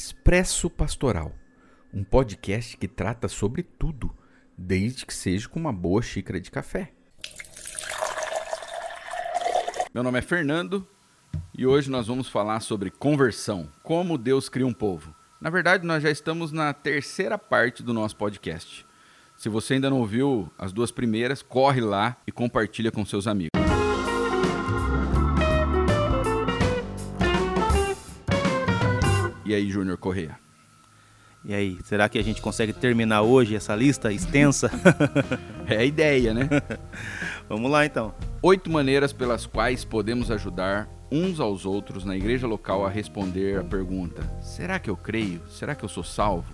Expresso Pastoral, um podcast que trata sobre tudo, desde que seja com uma boa xícara de café. Meu nome é Fernando e hoje nós vamos falar sobre conversão, como Deus cria um povo. Na verdade, nós já estamos na terceira parte do nosso podcast. Se você ainda não ouviu as duas primeiras, corre lá e compartilha com seus amigos. E aí, Júnior Correia? E aí, será que a gente consegue terminar hoje essa lista extensa? é a ideia, né? Vamos lá então. Oito maneiras pelas quais podemos ajudar uns aos outros na igreja local a responder a pergunta: será que eu creio? Será que eu sou salvo?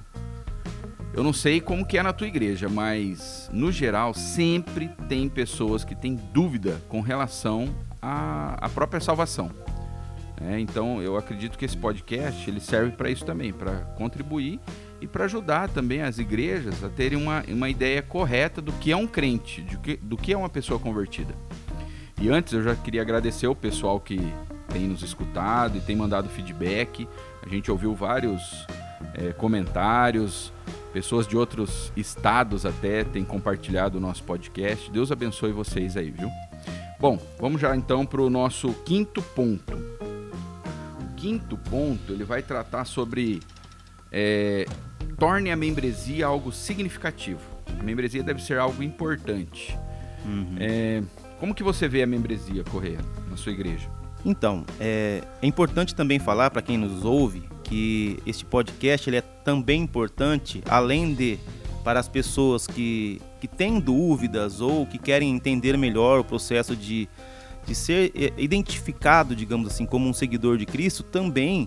Eu não sei como que é na tua igreja, mas no geral sempre tem pessoas que têm dúvida com relação à, à própria salvação. É, então eu acredito que esse podcast ele serve para isso também, para contribuir e para ajudar também as igrejas a terem uma, uma ideia correta do que é um crente, do que, do que é uma pessoa convertida. E antes eu já queria agradecer o pessoal que tem nos escutado e tem mandado feedback. A gente ouviu vários é, comentários, pessoas de outros estados até têm compartilhado o nosso podcast. Deus abençoe vocês aí, viu? Bom, vamos já então para o nosso quinto ponto quinto ponto, ele vai tratar sobre é, torne a membresia algo significativo. A membresia deve ser algo importante. Uhum. É, como que você vê a membresia, Correia, na sua igreja? Então, é, é importante também falar para quem nos ouve que este podcast ele é também importante, além de para as pessoas que, que têm dúvidas ou que querem entender melhor o processo de de ser é, identificado, digamos assim, como um seguidor de Cristo também.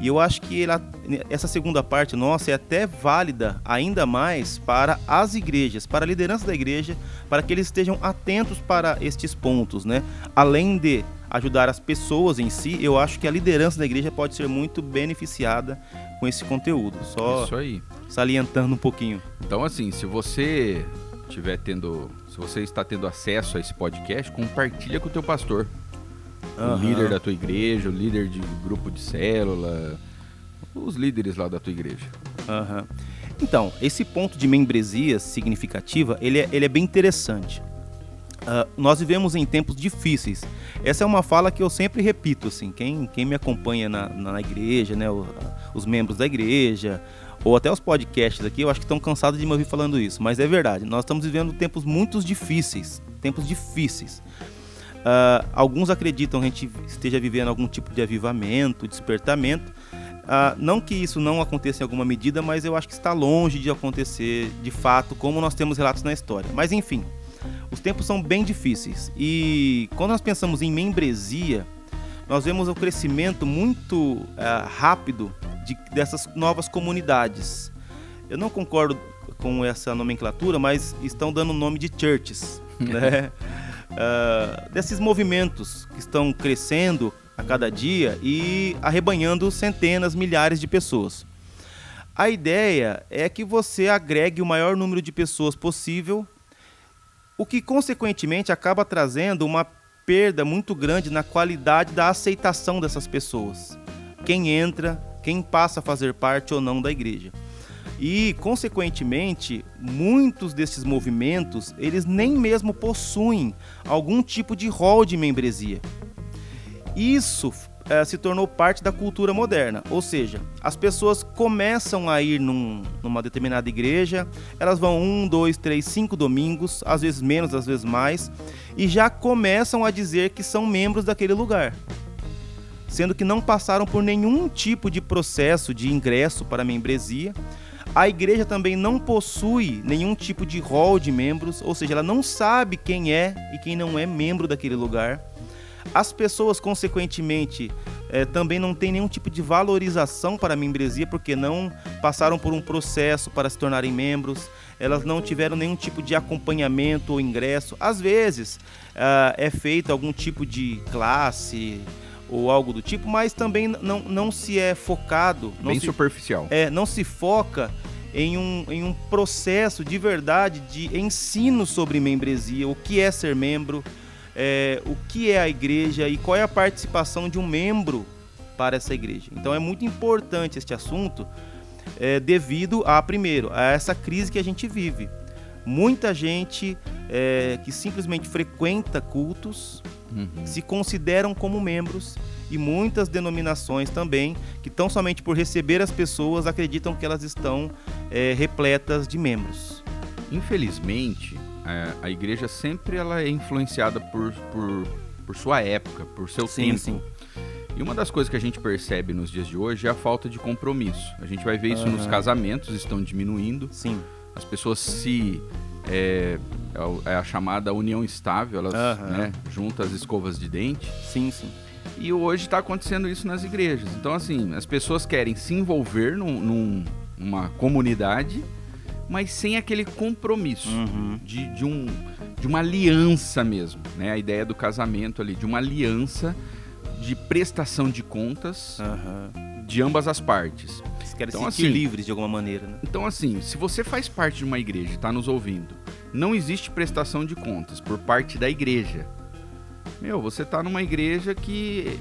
E eu acho que ela, essa segunda parte nossa é até válida ainda mais para as igrejas, para a liderança da igreja, para que eles estejam atentos para estes pontos, né? Além de ajudar as pessoas em si, eu acho que a liderança da igreja pode ser muito beneficiada com esse conteúdo. Só Isso aí. salientando um pouquinho. Então, assim, se você estiver tendo se você está tendo acesso a esse podcast, compartilha com o teu pastor. Uhum. O líder da tua igreja, o líder de grupo de célula, os líderes lá da tua igreja. Uhum. Então, esse ponto de membresia significativa, ele é, ele é bem interessante. Uh, nós vivemos em tempos difíceis. Essa é uma fala que eu sempre repito, assim, quem, quem me acompanha na, na igreja, né, os membros da igreja, ou até os podcasts aqui, eu acho que estão cansados de me ouvir falando isso, mas é verdade. Nós estamos vivendo tempos muito difíceis, tempos difíceis. Uh, alguns acreditam que a gente esteja vivendo algum tipo de avivamento, despertamento. Uh, não que isso não aconteça em alguma medida, mas eu acho que está longe de acontecer de fato, como nós temos relatos na história. Mas enfim, os tempos são bem difíceis. E quando nós pensamos em membresia, nós vemos o crescimento muito uh, rápido de, dessas novas comunidades. Eu não concordo com essa nomenclatura, mas estão dando o nome de churches, né? uh, desses movimentos que estão crescendo a cada dia e arrebanhando centenas, milhares de pessoas. A ideia é que você agregue o maior número de pessoas possível, o que consequentemente acaba trazendo uma perda muito grande na qualidade da aceitação dessas pessoas. Quem entra, quem passa a fazer parte ou não da igreja. E, consequentemente, muitos desses movimentos, eles nem mesmo possuem algum tipo de rol de membresia. Isso é, se tornou parte da cultura moderna, ou seja, as pessoas começam a ir num, numa determinada igreja, elas vão um, dois, três, cinco domingos, às vezes menos, às vezes mais, e já começam a dizer que são membros daquele lugar sendo que não passaram por nenhum tipo de processo de ingresso para a membresia. A igreja também não possui nenhum tipo de rol de membros, ou seja, ela não sabe quem é e quem não é membro daquele lugar. As pessoas, consequentemente, é, também não têm nenhum tipo de valorização para a membresia, porque não passaram por um processo para se tornarem membros, elas não tiveram nenhum tipo de acompanhamento ou ingresso. Às vezes uh, é feito algum tipo de classe, ou algo do tipo, mas também não, não se é focado. Bem se, superficial. É, não se foca em um, em um processo de verdade de ensino sobre membresia, o que é ser membro, é, o que é a igreja e qual é a participação de um membro para essa igreja. Então é muito importante este assunto é, devido a, primeiro, a essa crise que a gente vive. Muita gente é, que simplesmente frequenta cultos uhum. se consideram como membros e muitas denominações também que tão somente por receber as pessoas acreditam que elas estão é, repletas de membros. Infelizmente, é, a igreja sempre ela é influenciada por, por, por sua época, por seu sim, tempo. Sim. E uma das coisas que a gente percebe nos dias de hoje é a falta de compromisso. A gente vai ver isso uhum. nos casamentos, estão diminuindo. Sim. As pessoas se. É, é a chamada união estável, elas uhum. né, juntam as escovas de dente. Sim, sim. E hoje está acontecendo isso nas igrejas. Então, assim, as pessoas querem se envolver num, num, numa comunidade, mas sem aquele compromisso uhum. de, de, um, de uma aliança mesmo. Né? A ideia do casamento ali, de uma aliança de prestação de contas uhum. de ambas as partes. Eles querem então, se sentir assim, livres de alguma maneira. Né? Então, assim, se você faz parte de uma igreja e está nos ouvindo, não existe prestação de contas por parte da igreja meu, você tá numa igreja que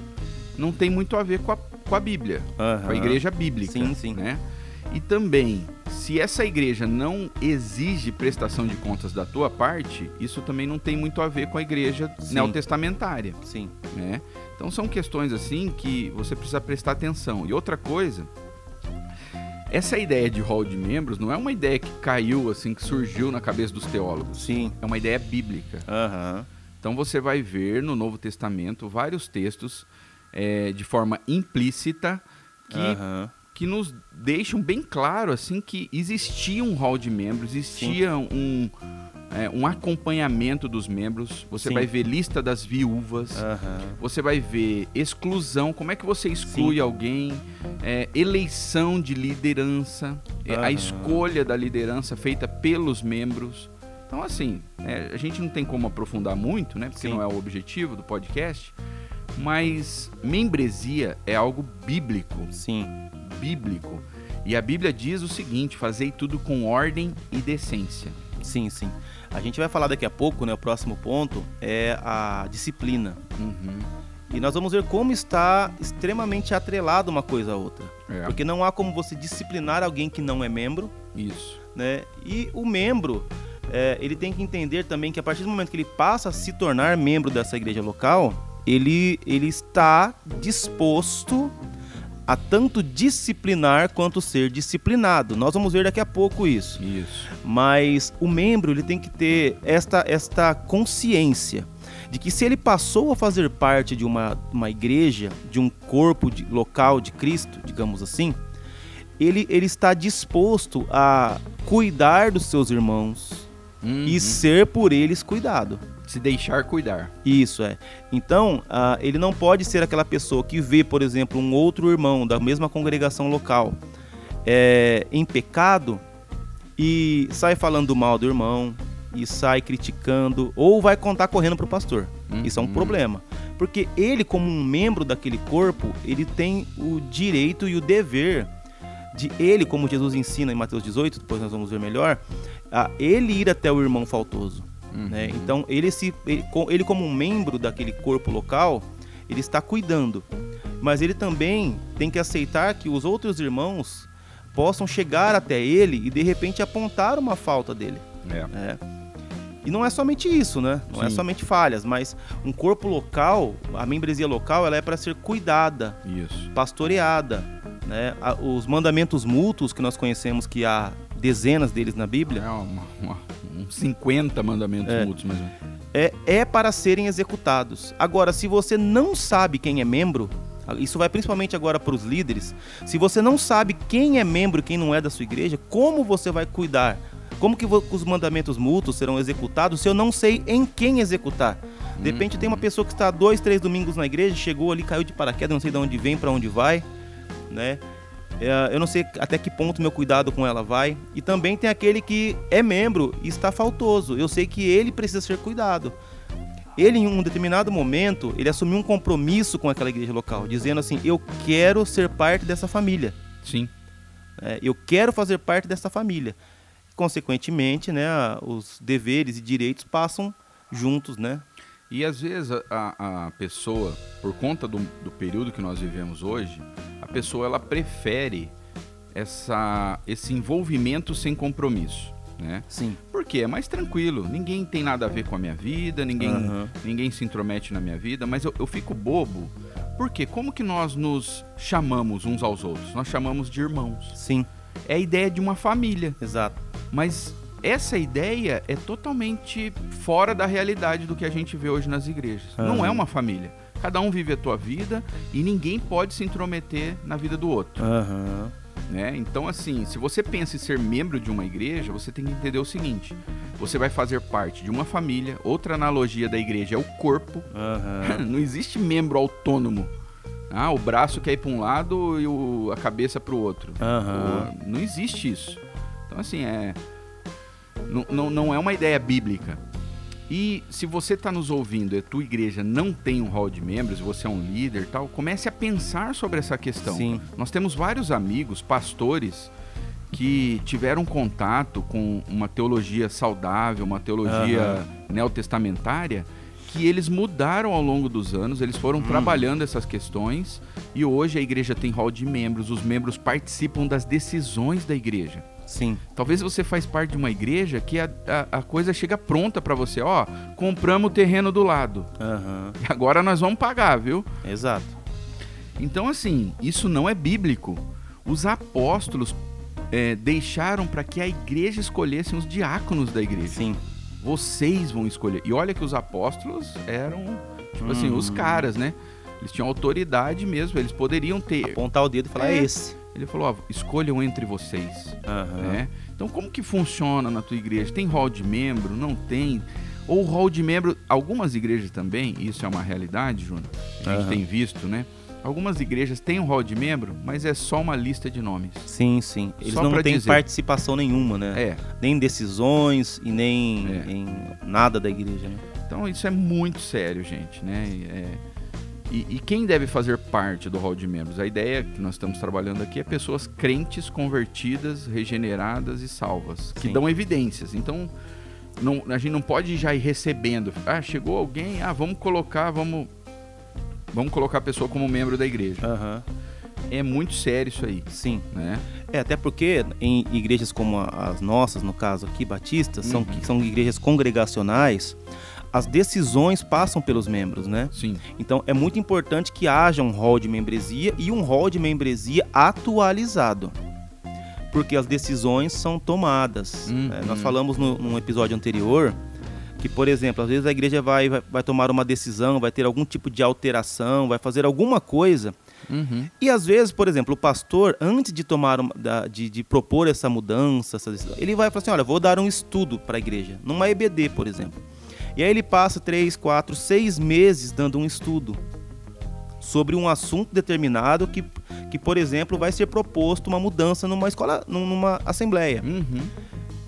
não tem muito a ver com a, com a Bíblia, uhum. com a igreja bíblica. Sim, sim. Né? E também, se essa igreja não exige prestação de contas da tua parte, isso também não tem muito a ver com a igreja sim. neotestamentária. Sim. Né? Então são questões assim que você precisa prestar atenção. E outra coisa, essa ideia de hall de membros não é uma ideia que caiu assim, que surgiu na cabeça dos teólogos. Sim. É uma ideia bíblica. Uhum. Então você vai ver no Novo Testamento vários textos é, de forma implícita que, uhum. Que nos deixam bem claro assim que existia um hall de membros, existia um, é, um acompanhamento dos membros. Você Sim. vai ver lista das viúvas, uhum. você vai ver exclusão, como é que você exclui Sim. alguém, é, eleição de liderança, uhum. a escolha da liderança feita pelos membros. Então, assim, é, a gente não tem como aprofundar muito, né? Porque Sim. não é o objetivo do podcast. Mas membresia é algo bíblico. Sim. Bíblico. E a Bíblia diz o seguinte: fazei tudo com ordem e decência. Sim, sim. A gente vai falar daqui a pouco, né? O próximo ponto é a disciplina. Uhum. E nós vamos ver como está extremamente atrelado uma coisa à outra. É. Porque não há como você disciplinar alguém que não é membro. Isso. Né? E o membro, é, ele tem que entender também que a partir do momento que ele passa a se tornar membro dessa igreja local, ele, ele está disposto a tanto disciplinar quanto ser disciplinado. Nós vamos ver daqui a pouco isso. Isso. Mas o membro ele tem que ter esta, esta consciência de que se ele passou a fazer parte de uma, uma igreja, de um corpo de, local de Cristo, digamos assim, ele, ele está disposto a cuidar dos seus irmãos, uhum. e ser por eles cuidado. Se deixar cuidar. Isso é. Então, uh, ele não pode ser aquela pessoa que vê, por exemplo, um outro irmão da mesma congregação local é, em pecado e sai falando mal do irmão e sai criticando ou vai contar correndo para o pastor. Uhum. Isso é um problema. Porque ele, como um membro daquele corpo, ele tem o direito e o dever de ele, como Jesus ensina em Mateus 18, depois nós vamos ver melhor, a ele ir até o irmão faltoso. Uhum. Né? Então, ele, se, ele, ele, como um membro daquele corpo local, ele está cuidando. Mas ele também tem que aceitar que os outros irmãos possam chegar até ele e de repente apontar uma falta dele. É. é. E não é somente isso, né? Não é Sim. é somente falhas, mas um corpo local, a membresia local, ela é para ser cuidada, isso. pastoreada. Né? Os mandamentos mútuos que nós conhecemos que há dezenas deles na Bíblia. É uma, uma, uns 50 mandamentos é, mútuos mesmo. É, é para serem executados. Agora, se você não sabe quem é membro, isso vai principalmente agora para os líderes. Se você não sabe quem é membro e quem não é da sua igreja, como você vai cuidar? Como que os mandamentos mútuos serão executados se eu não sei em quem executar? De repente uhum. tem uma pessoa que está dois, três domingos na igreja, chegou ali, caiu de paraquedas, não sei de onde vem, para onde vai, né? É, eu não sei até que ponto meu cuidado com ela vai. E também tem aquele que é membro e está faltoso. Eu sei que ele precisa ser cuidado. Ele, em um determinado momento, ele assumiu um compromisso com aquela igreja local, dizendo assim: Eu quero ser parte dessa família. Sim. É, eu quero fazer parte dessa família. Consequentemente, né, os deveres e direitos passam juntos, né? E às vezes a, a, pessoa, por conta do, do período que nós vivemos hoje, a pessoa ela prefere essa, esse envolvimento sem compromisso. Né? Sim. Porque é mais tranquilo, ninguém tem nada a ver com a minha vida, ninguém, Aham. ninguém se intromete na minha vida, mas eu, eu fico bobo. Porque como que nós nos chamamos uns aos outros? Nós chamamos de irmãos. Sim, É a ideia de uma família. exato. Mas essa ideia é totalmente fora da realidade do que a gente vê hoje nas igrejas. Não Aham. é uma família. Cada um vive a tua vida e ninguém pode se intrometer na vida do outro. Aham. Né? Então, assim, se você pensa em ser membro de uma igreja, você tem que entender o seguinte: você vai fazer parte de uma família. Outra analogia da igreja é o corpo. Aham. Não existe membro autônomo. Ah, o braço quer ir para um lado e o- a cabeça para o outro. Pô, Não existe isso. Então, assim, é. Não, não, não é uma ideia bíblica. E se você está nos ouvindo e a tua igreja não tem um hall de membros, você é um líder tal, comece a pensar sobre essa questão. Sim. Nós temos vários amigos, pastores, que tiveram contato com uma teologia saudável, uma teologia neotestamentária, que eles mudaram ao longo dos anos, eles foram trabalhando essas questões e hoje a igreja tem hall de membros, os membros participam das decisões da igreja. Sim. Talvez você faz parte de uma igreja que a, a, a coisa chega pronta para você, ó, compramos o terreno do lado, e agora nós vamos pagar, viu? Exato. Então, assim, isso não é bíblico. Os apóstolos é, deixaram para que a igreja escolhesse os diáconos da igreja. Sim. Vocês vão escolher. E olha que os apóstolos eram, tipo assim, os Hum. caras, né? Eles tinham autoridade mesmo, eles poderiam ter. Apontar o dedo e falar, É. é esse. Ele falou, ó, escolham entre vocês. Aham. né? Então, como que funciona na tua igreja? Tem hall de membro? Não tem? Ou hall de membro, algumas igrejas também, isso é uma realidade, Júnior, a gente Aham. tem visto, né? Algumas igrejas têm um hall de membro, mas é só uma lista de nomes. Sim, sim. Eles Só não têm dizer. participação nenhuma, né? É, Nem em decisões e nem É. em nada da igreja, né? então isso é muito sério, gente, né? É, e, e quem deve fazer parte do hall de membros? A ideia que nós estamos trabalhando aqui é pessoas crentes, convertidas, regeneradas e salvas, que Sim. dão evidências. Então, não- a gente não pode já ir recebendo. Ah, chegou alguém, ah, vamos colocar, vamos, vamos colocar a pessoa como membro da igreja. Aham. É muito sério isso aí, Sim. né? É, até porque em igrejas como as nossas, no caso aqui, batistas, são, Uhum. são igrejas congregacionais, as decisões passam pelos membros, né? Sim, Então é muito importante que haja um rol de membresia e um rol de membresia atualizado. Porque as decisões são tomadas. Uhum. É, nós falamos no, num episódio anterior que, por exemplo, às vezes a igreja vai, vai, vai tomar uma decisão, vai ter algum tipo de alteração, vai fazer alguma coisa. Uhum. E às vezes, por exemplo, o pastor, antes de tomar uma- de, de propor essa mudança, essa decisão, ele vai falar assim: olha, vou dar um estudo para a igreja, numa EBD, por exemplo. E aí ele passa três, quatro, seis meses dando um estudo sobre um assunto determinado que, que por exemplo, vai ser proposto uma mudança numa escola, numa assembleia. Uhum.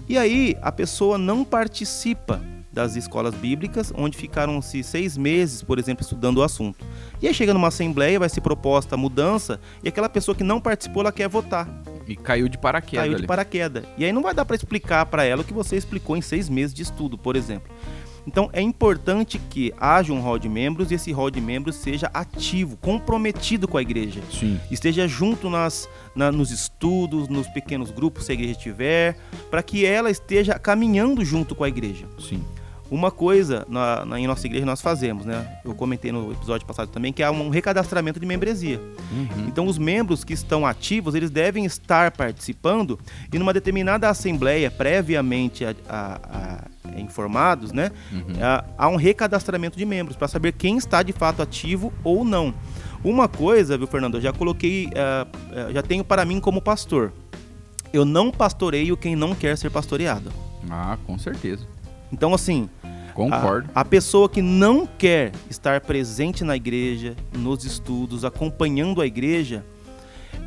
E aí a pessoa não participa das escolas bíblicas, onde ficaram-se seis meses, por exemplo, estudando o assunto. E aí chega numa assembleia, vai ser proposta a mudança, e aquela pessoa que não participou, ela quer votar. E caiu de paraquedas Caiu ali. de paraquedas. E aí não vai dar para explicar para ela o que você explicou em seis meses de estudo, por exemplo. Então é importante que haja um hall de membros e esse hall de membros seja ativo, comprometido com a igreja Sim. esteja junto nas, na- nos estudos, nos pequenos grupos, se a igreja tiver, para que ela esteja caminhando junto com a igreja. Sim. Uma coisa na, na- em nossa igreja nós fazemos, né? Eu comentei no episódio passado também, que é um recadastramento de membresia. Uhum. Então, os membros que estão ativos, eles devem estar participando e numa determinada assembleia, previamente a- a- a- informados, né? Uhum. há- há um recadastramento de membros para saber quem está de fato ativo ou não. Uma coisa, viu, Fernando? Eu já coloquei, ah, ah, já tenho para mim como pastor. Eu não pastoreio quem não quer ser pastoreado. Ah, com certeza. Então, assim, Concordo. a, a pessoa que não quer estar presente na igreja, nos estudos, acompanhando a igreja,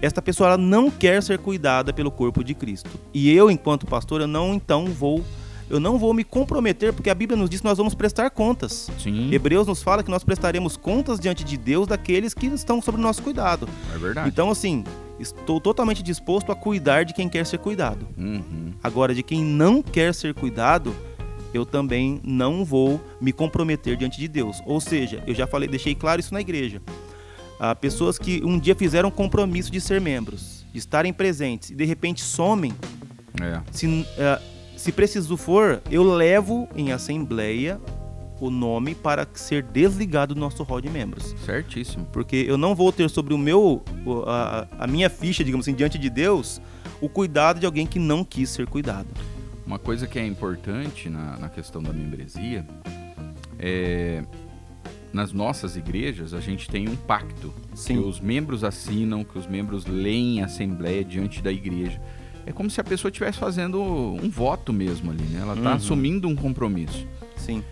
esta pessoa ela não quer ser cuidada pelo corpo de Cristo. E eu, enquanto pastor, eu não então vou eu não vou me comprometer, porque a Bíblia nos diz que nós vamos prestar contas. Sim, Hebreus nos fala que nós prestaremos contas diante de Deus daqueles que estão sob o nosso cuidado. é verdade. Então, assim, estou totalmente disposto a cuidar de quem quer ser cuidado. Uhum. Agora, de quem não quer ser cuidado, eu também não vou me comprometer diante de Deus. Ou seja, eu já falei, deixei claro isso na igreja. Há pessoas que um dia fizeram compromisso de ser membros, de estarem presentes e de repente somem. É. Se, uh, se preciso for, eu levo em assembleia o nome para ser desligado do nosso hall de membros. Certíssimo. Porque eu não vou ter sobre o meu, a, a minha ficha, digamos assim, diante de Deus, o cuidado de alguém que não quis ser cuidado. Uma coisa que é importante na, na questão da membresia é nas nossas igrejas a gente tem um pacto Sim. que os membros assinam, que os membros leem em assembleia diante da igreja. É como se a pessoa estivesse fazendo um voto mesmo ali, né? Ela está Uhum. assumindo um compromisso. Sim.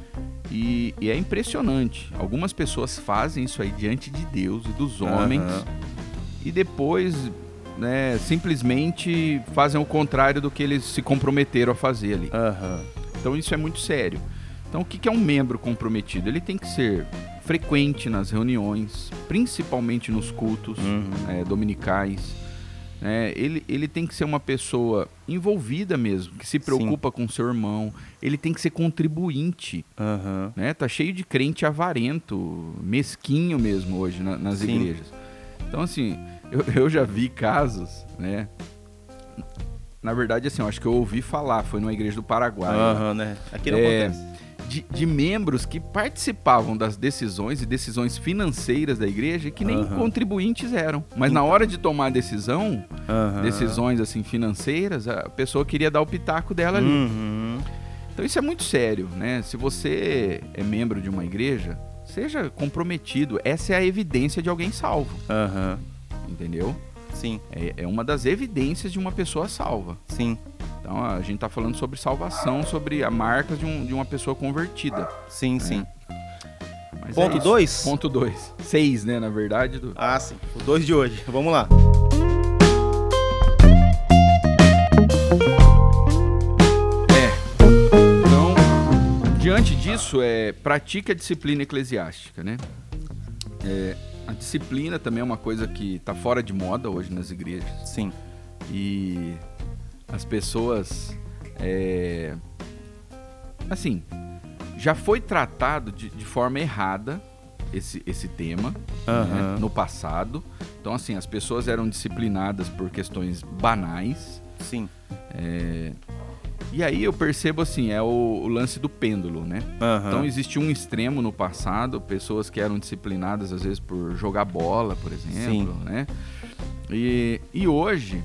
E, e é impressionante. Algumas pessoas fazem isso aí diante de Deus e dos homens Aham. e depois né, simplesmente fazem o contrário do que eles se comprometeram a fazer ali. Aham. Então isso é muito sério. Então o que é um membro comprometido? Ele tem que ser frequente nas reuniões, principalmente nos cultos Uhum. é, dominicais. né? ele, ele tem que ser uma pessoa envolvida mesmo, que se preocupa com seu irmão. Ele tem que ser contribuinte. Aham. Né? Tá cheio de crente avarento, mesquinho mesmo hoje na- nas Sim. igrejas. Então, assim, eu, eu já vi casos, né? Na verdade, assim, eu acho que eu ouvi falar, foi numa igreja do Paraguai. lá, Aham, né? Aqui não É, acontece. de, de membros que participavam das decisões e decisões financeiras da igreja que nem Aham. contribuintes eram. Mas na Então. hora de tomar a decisão, Aham. decisões assim financeiras, a pessoa queria dar o pitaco dela ali. Uhum. Então isso é muito sério, né? Se você é membro de uma igreja, seja comprometido. Essa é a evidência de alguém salvo, Aham. Entendeu? Sim, É, é uma das evidências de uma pessoa salva. sim, Então a gente está falando sobre salvação, sobre a marca de, um- de uma pessoa convertida. sim, sim. Mas Ponto é isso. dois? Ponto 2. Seis, né, na verdade. Do... Ah, sim. O dois de hoje. Vamos lá. É. Então, diante disso, é, pratique a disciplina eclesiástica, né? É, a disciplina também é uma coisa que está fora de moda hoje nas igrejas. Sim. E as pessoas. é, assim, já foi tratado de, de forma errada esse, esse tema né, Aham. no passado. Então, assim, as pessoas eram disciplinadas por questões banais. Sim. é, e aí eu percebo assim, é o, o lance do pêndulo, né? Aham. Então existia um extremo no passado, pessoas que eram disciplinadas às vezes por jogar bola, por exemplo, né? E, e hoje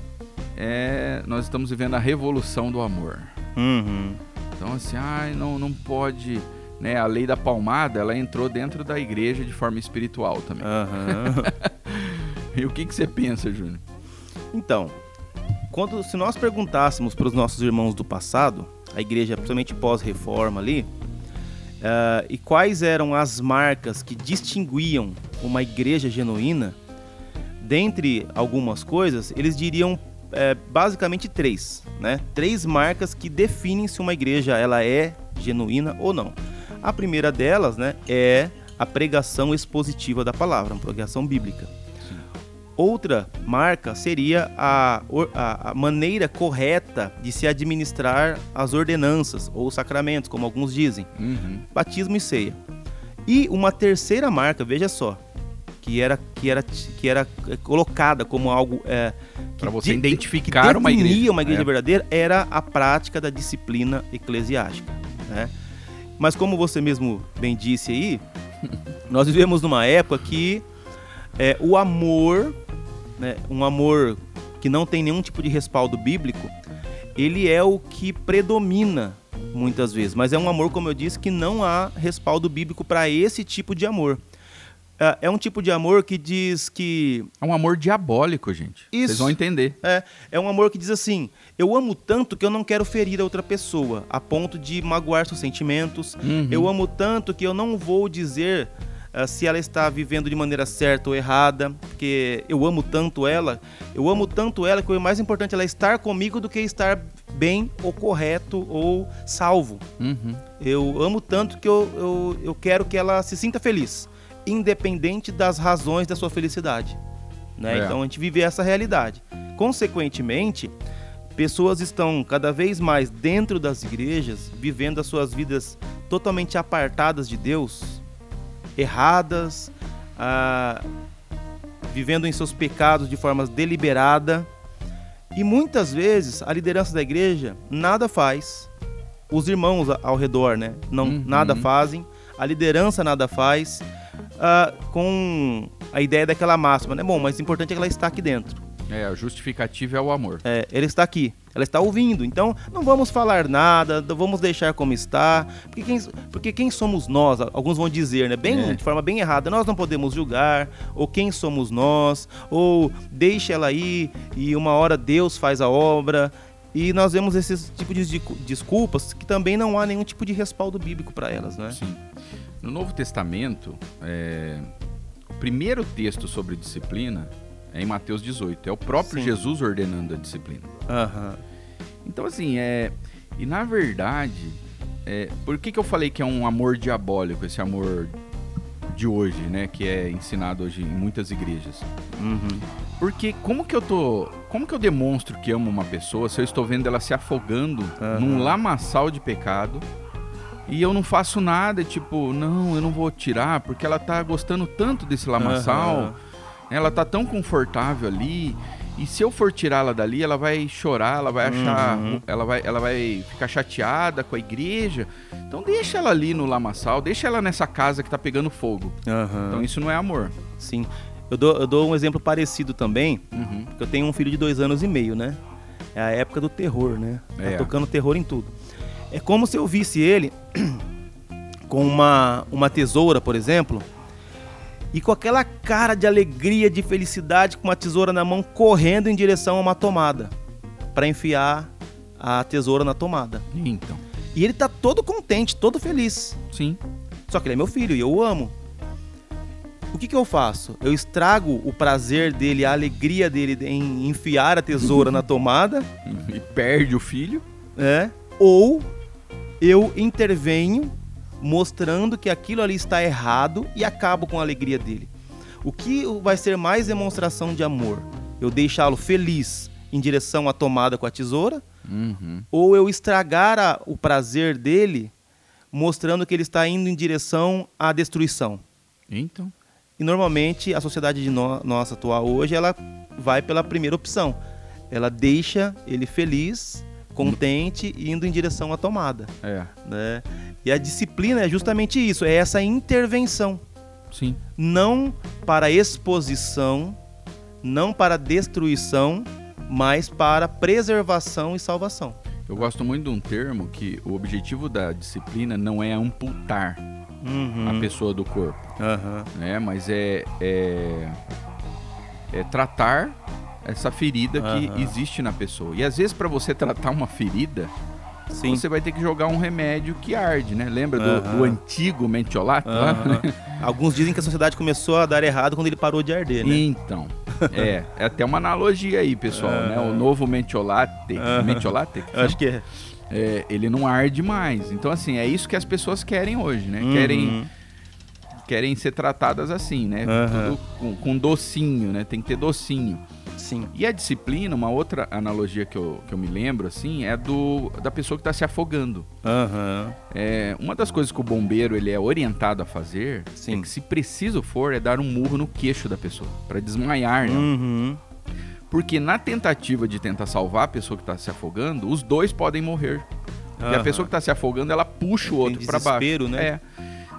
é, nós estamos vivendo a revolução do amor. Uhum. Então assim, ai, não, não pode, né? A lei da palmada, ela entrou dentro da igreja de forma espiritual também. Aham. E o que que você pensa, Júnior? Então, quando, se nós perguntássemos para os nossos irmãos do passado, a igreja, principalmente pós-reforma ali, ah, e quais eram as marcas que distinguiam uma igreja genuína, dentre algumas coisas, eles diriam eh, basicamente três, né? Três marcas que definem se uma igreja ela é genuína ou não. A primeira delas, né, é a pregação expositiva da palavra, uma pregação bíblica. Outra marca seria a, a- a maneira correta de se administrar as ordenanças ou sacramentos, como alguns dizem, Uhum. batismo e ceia. E uma terceira marca, veja só, que era, que era, que era eh, colocada como algo é, que Para você de- identificar que uma igreja. uma igreja É. verdadeira era a prática da disciplina eclesiástica, né? Mas como você mesmo bem disse aí, nós vivemos numa época que é, o amor, né, um amor que não tem nenhum tipo de respaldo bíblico, ele é o que predomina muitas vezes. Mas é um amor, como eu disse, que não há respaldo bíblico para esse tipo de amor. É- É um tipo de amor que diz que É um amor diabólico, gente. Isso. Vocês vão entender. é, é um amor que diz assim: eu amo tanto que eu não quero ferir a outra pessoa, a ponto de magoar seus sentimentos. Uhum. Eu amo tanto que eu não vou dizer ah, se ela está vivendo de maneira certa ou errada, porque eu amo tanto ela. Eu amo tanto ela que o mais importante é ela estar comigo do que estar bem ou correto ou salvo. Uhum. Eu amo tanto que eu, eu, eu quero que ela se sinta feliz, independente das razões da sua felicidade. Né? É. Então a gente vive essa realidade. Consequentemente, pessoas estão cada vez mais dentro das igrejas, vivendo as suas vidas totalmente apartadas de Deus, erradas, ah, vivendo em seus pecados de forma deliberada. E muitas vezes a liderança da igreja nada faz. Os irmãos ao redor, né? Não, Uhum. nada fazem. A liderança nada faz. ah, com a ideia daquela máxima, né? Bom, mas o importante é que ela está aqui dentro. É, a justificativa é o amor. É, ela está aqui, ela está ouvindo. Então, não vamos falar nada, vamos deixar como está. Porque quem, porque quem somos nós? Alguns vão dizer, né? Bem, É. de forma bem errada, nós não podemos julgar, ou quem somos nós, ou deixa ela aí e uma hora Deus faz a obra. E nós vemos esses tipos de descu- desculpas que também não há nenhum tipo de respaldo bíblico para elas, né? Sim. No Novo Testamento, é, o primeiro texto sobre disciplina é em Mateus 18. É o próprio Sim. Jesus ordenando a disciplina. Aham. Então, assim, é. E na verdade, é, por que, que eu falei que é um amor diabólico, esse amor de hoje, né? Que é ensinado hoje em muitas igrejas. Uhum. Porque como que eu tô. Como que eu demonstro que amo uma pessoa se eu estou vendo ela se afogando Aham. num lamaçal de pecado e eu não faço nada, tipo, não, eu não vou tirar porque ela tá gostando tanto desse lamaçal, Aham. Ela tá tão confortável ali. E se eu for tirá-la dali, ela vai chorar, ela vai achar, Uhum. ela vai, ela vai ficar chateada com a igreja. Então deixa ela ali no lamaçal, deixa ela nessa casa que tá pegando fogo. Aham. Então isso não é amor. Sim. Eu dou, eu dou um exemplo parecido também, Uhum. porque eu tenho um filho de dois anos e meio, né? É a época do terror, né? Tá É. tocando terror em tudo. É como se eu visse ele com uma, uma tesoura, por exemplo, e com aquela cara de alegria, de felicidade, com uma tesoura na mão, correndo em direção a uma tomada para enfiar a tesoura na tomada. Então, E ele tá todo contente, todo feliz. sim. Só que ele é meu filho e eu o amo. O que, que eu faço? Eu estrago o prazer dele, a alegria dele em enfiar a tesoura na tomada, E perde o filho. né? Ou eu intervenho mostrando que aquilo ali está errado e acabo com a alegria dele. O que vai ser mais demonstração de amor? Eu deixá-lo feliz em direção à tomada com a tesoura Uhum. ou eu estragar a- o prazer dele mostrando que ele está indo em direção à destruição. Então, E normalmente a sociedade de no- nossa atual hoje ela vai pela primeira opção. Ela deixa ele feliz, contente, indo em direção à tomada. é, Né? E a disciplina é justamente isso, é essa intervenção, sim. não para exposição, não para destruição, mas para preservação e salvação. Eu gosto muito de um termo que o objetivo da disciplina não é amputar Uhum. a pessoa do corpo, Aham. né? Mas é, é, é tratar essa ferida que Aham. existe na pessoa. E às vezes para você tratar uma ferida, Sim. você vai ter que jogar um remédio que arde, né? Lembra do, Aham. do antigo mentiolato? lá? Aham. Alguns dizem que a sociedade começou a dar errado quando ele parou de arder, né? Então, é, é até uma analogia aí, pessoal, né? O novo mentiolate, mentiolate, acho que é. é, ele não arde mais. Então, assim, é isso que as pessoas querem hoje, né? Uhum. Querem, querem ser tratadas assim, né? Tudo com, com docinho, né? Tem que ter docinho. E a disciplina, uma outra analogia que eu, que eu me lembro, assim, é do da pessoa que está se afogando. Aham. É, uma das coisas que o bombeiro ele é orientado a fazer Sim. é que, se preciso for, é dar um murro no queixo da pessoa, para desmaiar, né? Uhum. Porque na tentativa de tentar salvar a pessoa que está se afogando, os dois podem morrer. Porque a Aham. pessoa que está se afogando, ela puxa o outro para baixo. né? É.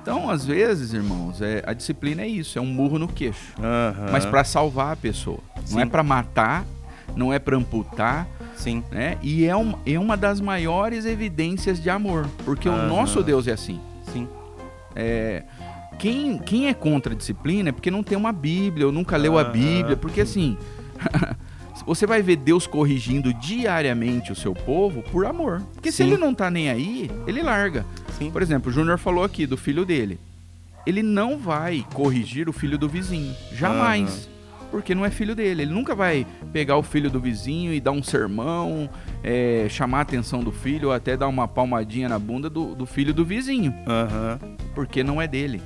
Então, às vezes, irmãos, é, a disciplina é isso, é um murro no queixo. Aham. Mas para salvar a pessoa. Não Sim. é para matar, não é para amputar, Sim. né? E é, um, é uma das maiores evidências de amor. Porque o nosso Deus é assim. Sim. É, quem, quem é contra a disciplina é porque não tem uma Bíblia, ou nunca leu a. Bíblia, porque assim. Você vai ver Deus corrigindo diariamente o seu povo por amor. Porque se Sim. ele não tá nem aí, ele larga. Sim. Por exemplo, o Júnior falou aqui do filho dele. Ele não vai corrigir o filho do vizinho. Jamais. Porque não é filho dele. Ele nunca vai pegar o filho do vizinho e dar um sermão, é, chamar a atenção do filho, ou até dar uma palmadinha na bunda do, do filho do vizinho Aham. porque não é dele.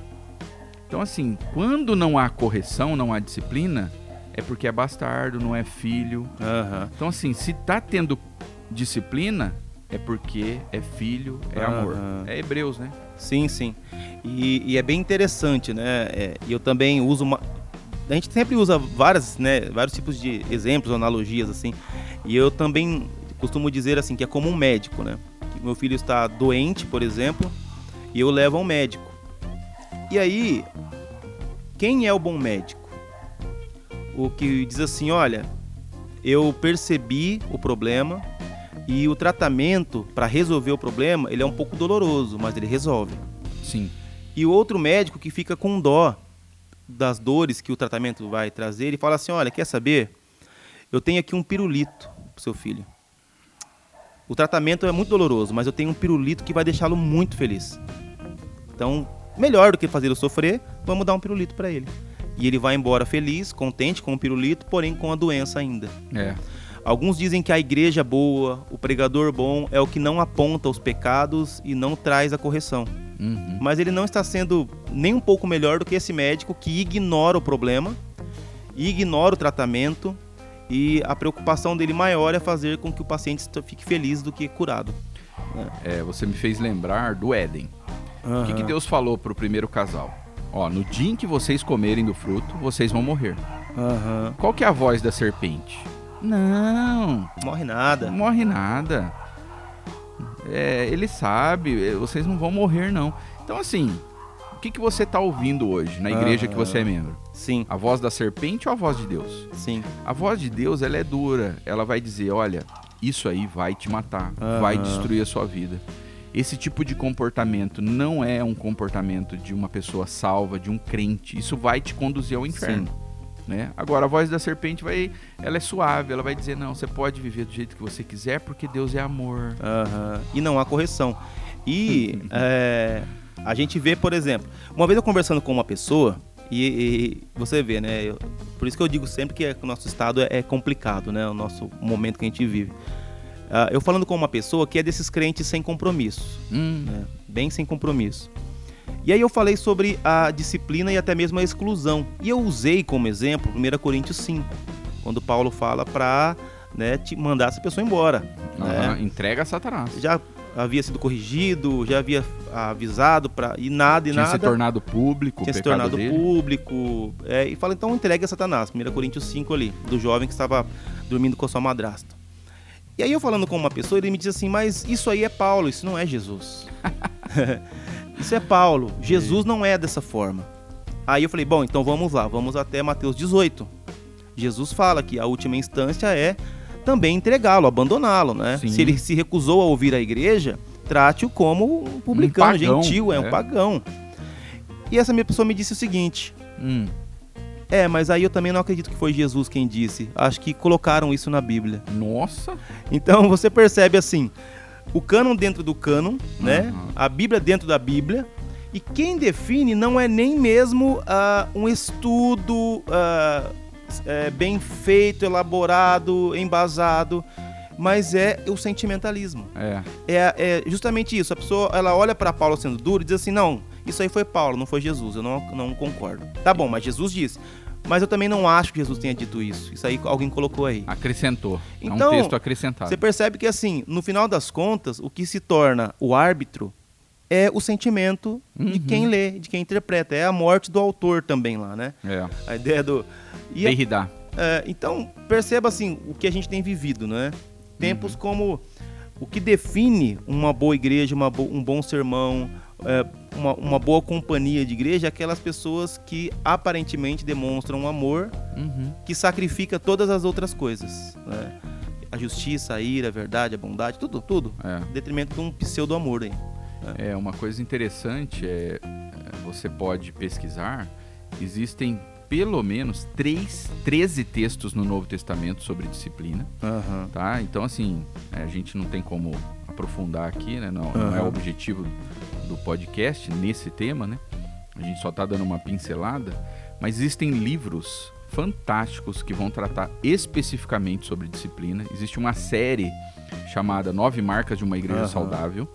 Então, assim, quando não há correção, não há disciplina, é porque é bastardo, não é filho. Aham. Então, assim, se tá tendo disciplina, é porque é filho, é amor. Aham. É Hebreus, né? Sim, sim. E, e é bem interessante, né? É, E eu também uso uma. A gente sempre usa várias, né, vários tipos de exemplos, analogias, assim. E eu também costumo dizer assim que é como um médico, né? Meu filho está doente, por exemplo, e eu levo ao médico. E aí, quem é o bom médico? O que diz assim, olha, eu percebi o problema e o tratamento para resolver o problema, ele é um pouco doloroso, mas ele resolve. Sim. E o outro médico que fica com dó das dores que o tratamento vai trazer, ele fala assim: olha, quer saber? Eu tenho aqui um pirulito pro seu filho. O tratamento é muito doloroso, mas eu tenho um pirulito que vai deixá-lo muito feliz. Então, melhor do que fazer ele sofrer, vamos dar um pirulito para ele. E ele vai embora feliz, contente com o pirulito, porém com a doença ainda. É. Alguns dizem que a igreja boa, o pregador bom, é o que não aponta os pecados e não traz a correção. Uhum. Mas ele não está sendo nem um pouco melhor do que esse médico que ignora o problema, ignora o tratamento e a preocupação dele maior é fazer com que o paciente fique feliz do que curado. É, você me fez lembrar do Éden. O que, que Deus falou pro primeiro casal? Ó, no dia em que vocês comerem do fruto, vocês vão morrer. Aham. Qual que é a voz da serpente? Não, Morre nada. morre nada. É, ele sabe, é, vocês não vão morrer não. Então assim, o que, que você tá ouvindo hoje na igreja que você é membro? Sim, A voz da serpente ou a voz de Deus? sim. A voz de Deus, ela é dura. Ela vai dizer, olha, isso aí vai te matar, vai Aham. destruir a sua vida. Esse tipo de comportamento não é um comportamento de uma pessoa salva, de um crente. Isso vai te conduzir ao inferno. Né? Agora, a voz da serpente vai, ela é suave, ela vai dizer, não, você pode viver do jeito que você quiser, porque Deus é amor. Aham. E não há correção. E é, a gente vê, por exemplo, uma vez eu conversando com uma pessoa, e, e você vê, né? eu- por isso que eu digo sempre que, é- que o nosso estado é, é complicado, né? O nosso momento que a gente vive. Ah, eu falando com uma pessoa que é desses crentes sem compromisso, Hum, né? Bem sem compromisso. E aí eu falei sobre a disciplina e até mesmo a exclusão. E eu usei como exemplo 1 Coríntios 5, quando Paulo fala para né, te mandar essa pessoa embora. né? aham, entrega a Satanás. já havia sido corrigido, já havia avisado para e nada e Tinha nada se tornado público tinha se tornado dele. público. é, e fala então entregue a Satanás, 1 Coríntios 5 ali, do jovem que estava dormindo com a sua madrasta. E aí eu falando com uma pessoa, ele me diz assim: "Mas isso aí é Paulo, isso não é Jesus". isso é Paulo. Jesus não é dessa forma. Aí eu falei: "Bom, então vamos lá, vamos até Mateus 18". Jesus fala que a última instância é também entregá-lo, abandoná-lo, né? Sim. Se ele se recusou a ouvir a igreja, trate-o como um publicano, pagão, gentil, é, um é. pagão. E essa minha pessoa me disse o seguinte: Hum, é, mas aí eu também não acredito que foi Jesus quem disse. Acho que colocaram isso na Bíblia. nossa, Então você percebe assim, o cânon dentro do cânon, né? Uhum. A Bíblia dentro da Bíblia. E quem define não é nem mesmo ah, um estudo ah, é, bem feito, elaborado, embasado, mas é o sentimentalismo. é. É, é justamente isso. A pessoa ela olha para Paulo sendo duro e diz assim: não, isso aí foi Paulo, não foi Jesus. Eu não, não concordo. Tá bom, mas Jesus disse. Mas eu também não acho que Jesus tenha dito isso. Isso aí alguém colocou aí. Acrescentou. é um Então, texto acrescentado. Você percebe que, assim, no final das contas, o que se torna o árbitro é o sentimento de Uhum. quem lê, de quem interpreta. É a morte do autor também lá, né? É. A ideia do. E Derrida. é, então, perceba assim o que a gente tem vivido, né? Tempos como o que define uma boa igreja, uma bo- um bom sermão, é, uma, uma boa companhia de igreja, é aquelas pessoas que aparentemente demonstram amor, Uhum. que sacrifica todas as outras coisas, né? A justiça, a ira, a verdade, a bondade, tudo, tudo, É. em detrimento de um pseudo amor aí. É, uma coisa interessante é, é, você pode pesquisar, existem pelo menos três, 13 textos no Novo Testamento sobre disciplina, tá? Então, assim, é, a gente não tem como aprofundar aqui, né? Não, não é o objetivo do podcast nesse tema, né? A gente só tá dando uma pincelada, mas existem livros fantásticos que vão tratar especificamente sobre disciplina. Existe uma série chamada Nove Marcas de uma Igreja Aham. Saudável.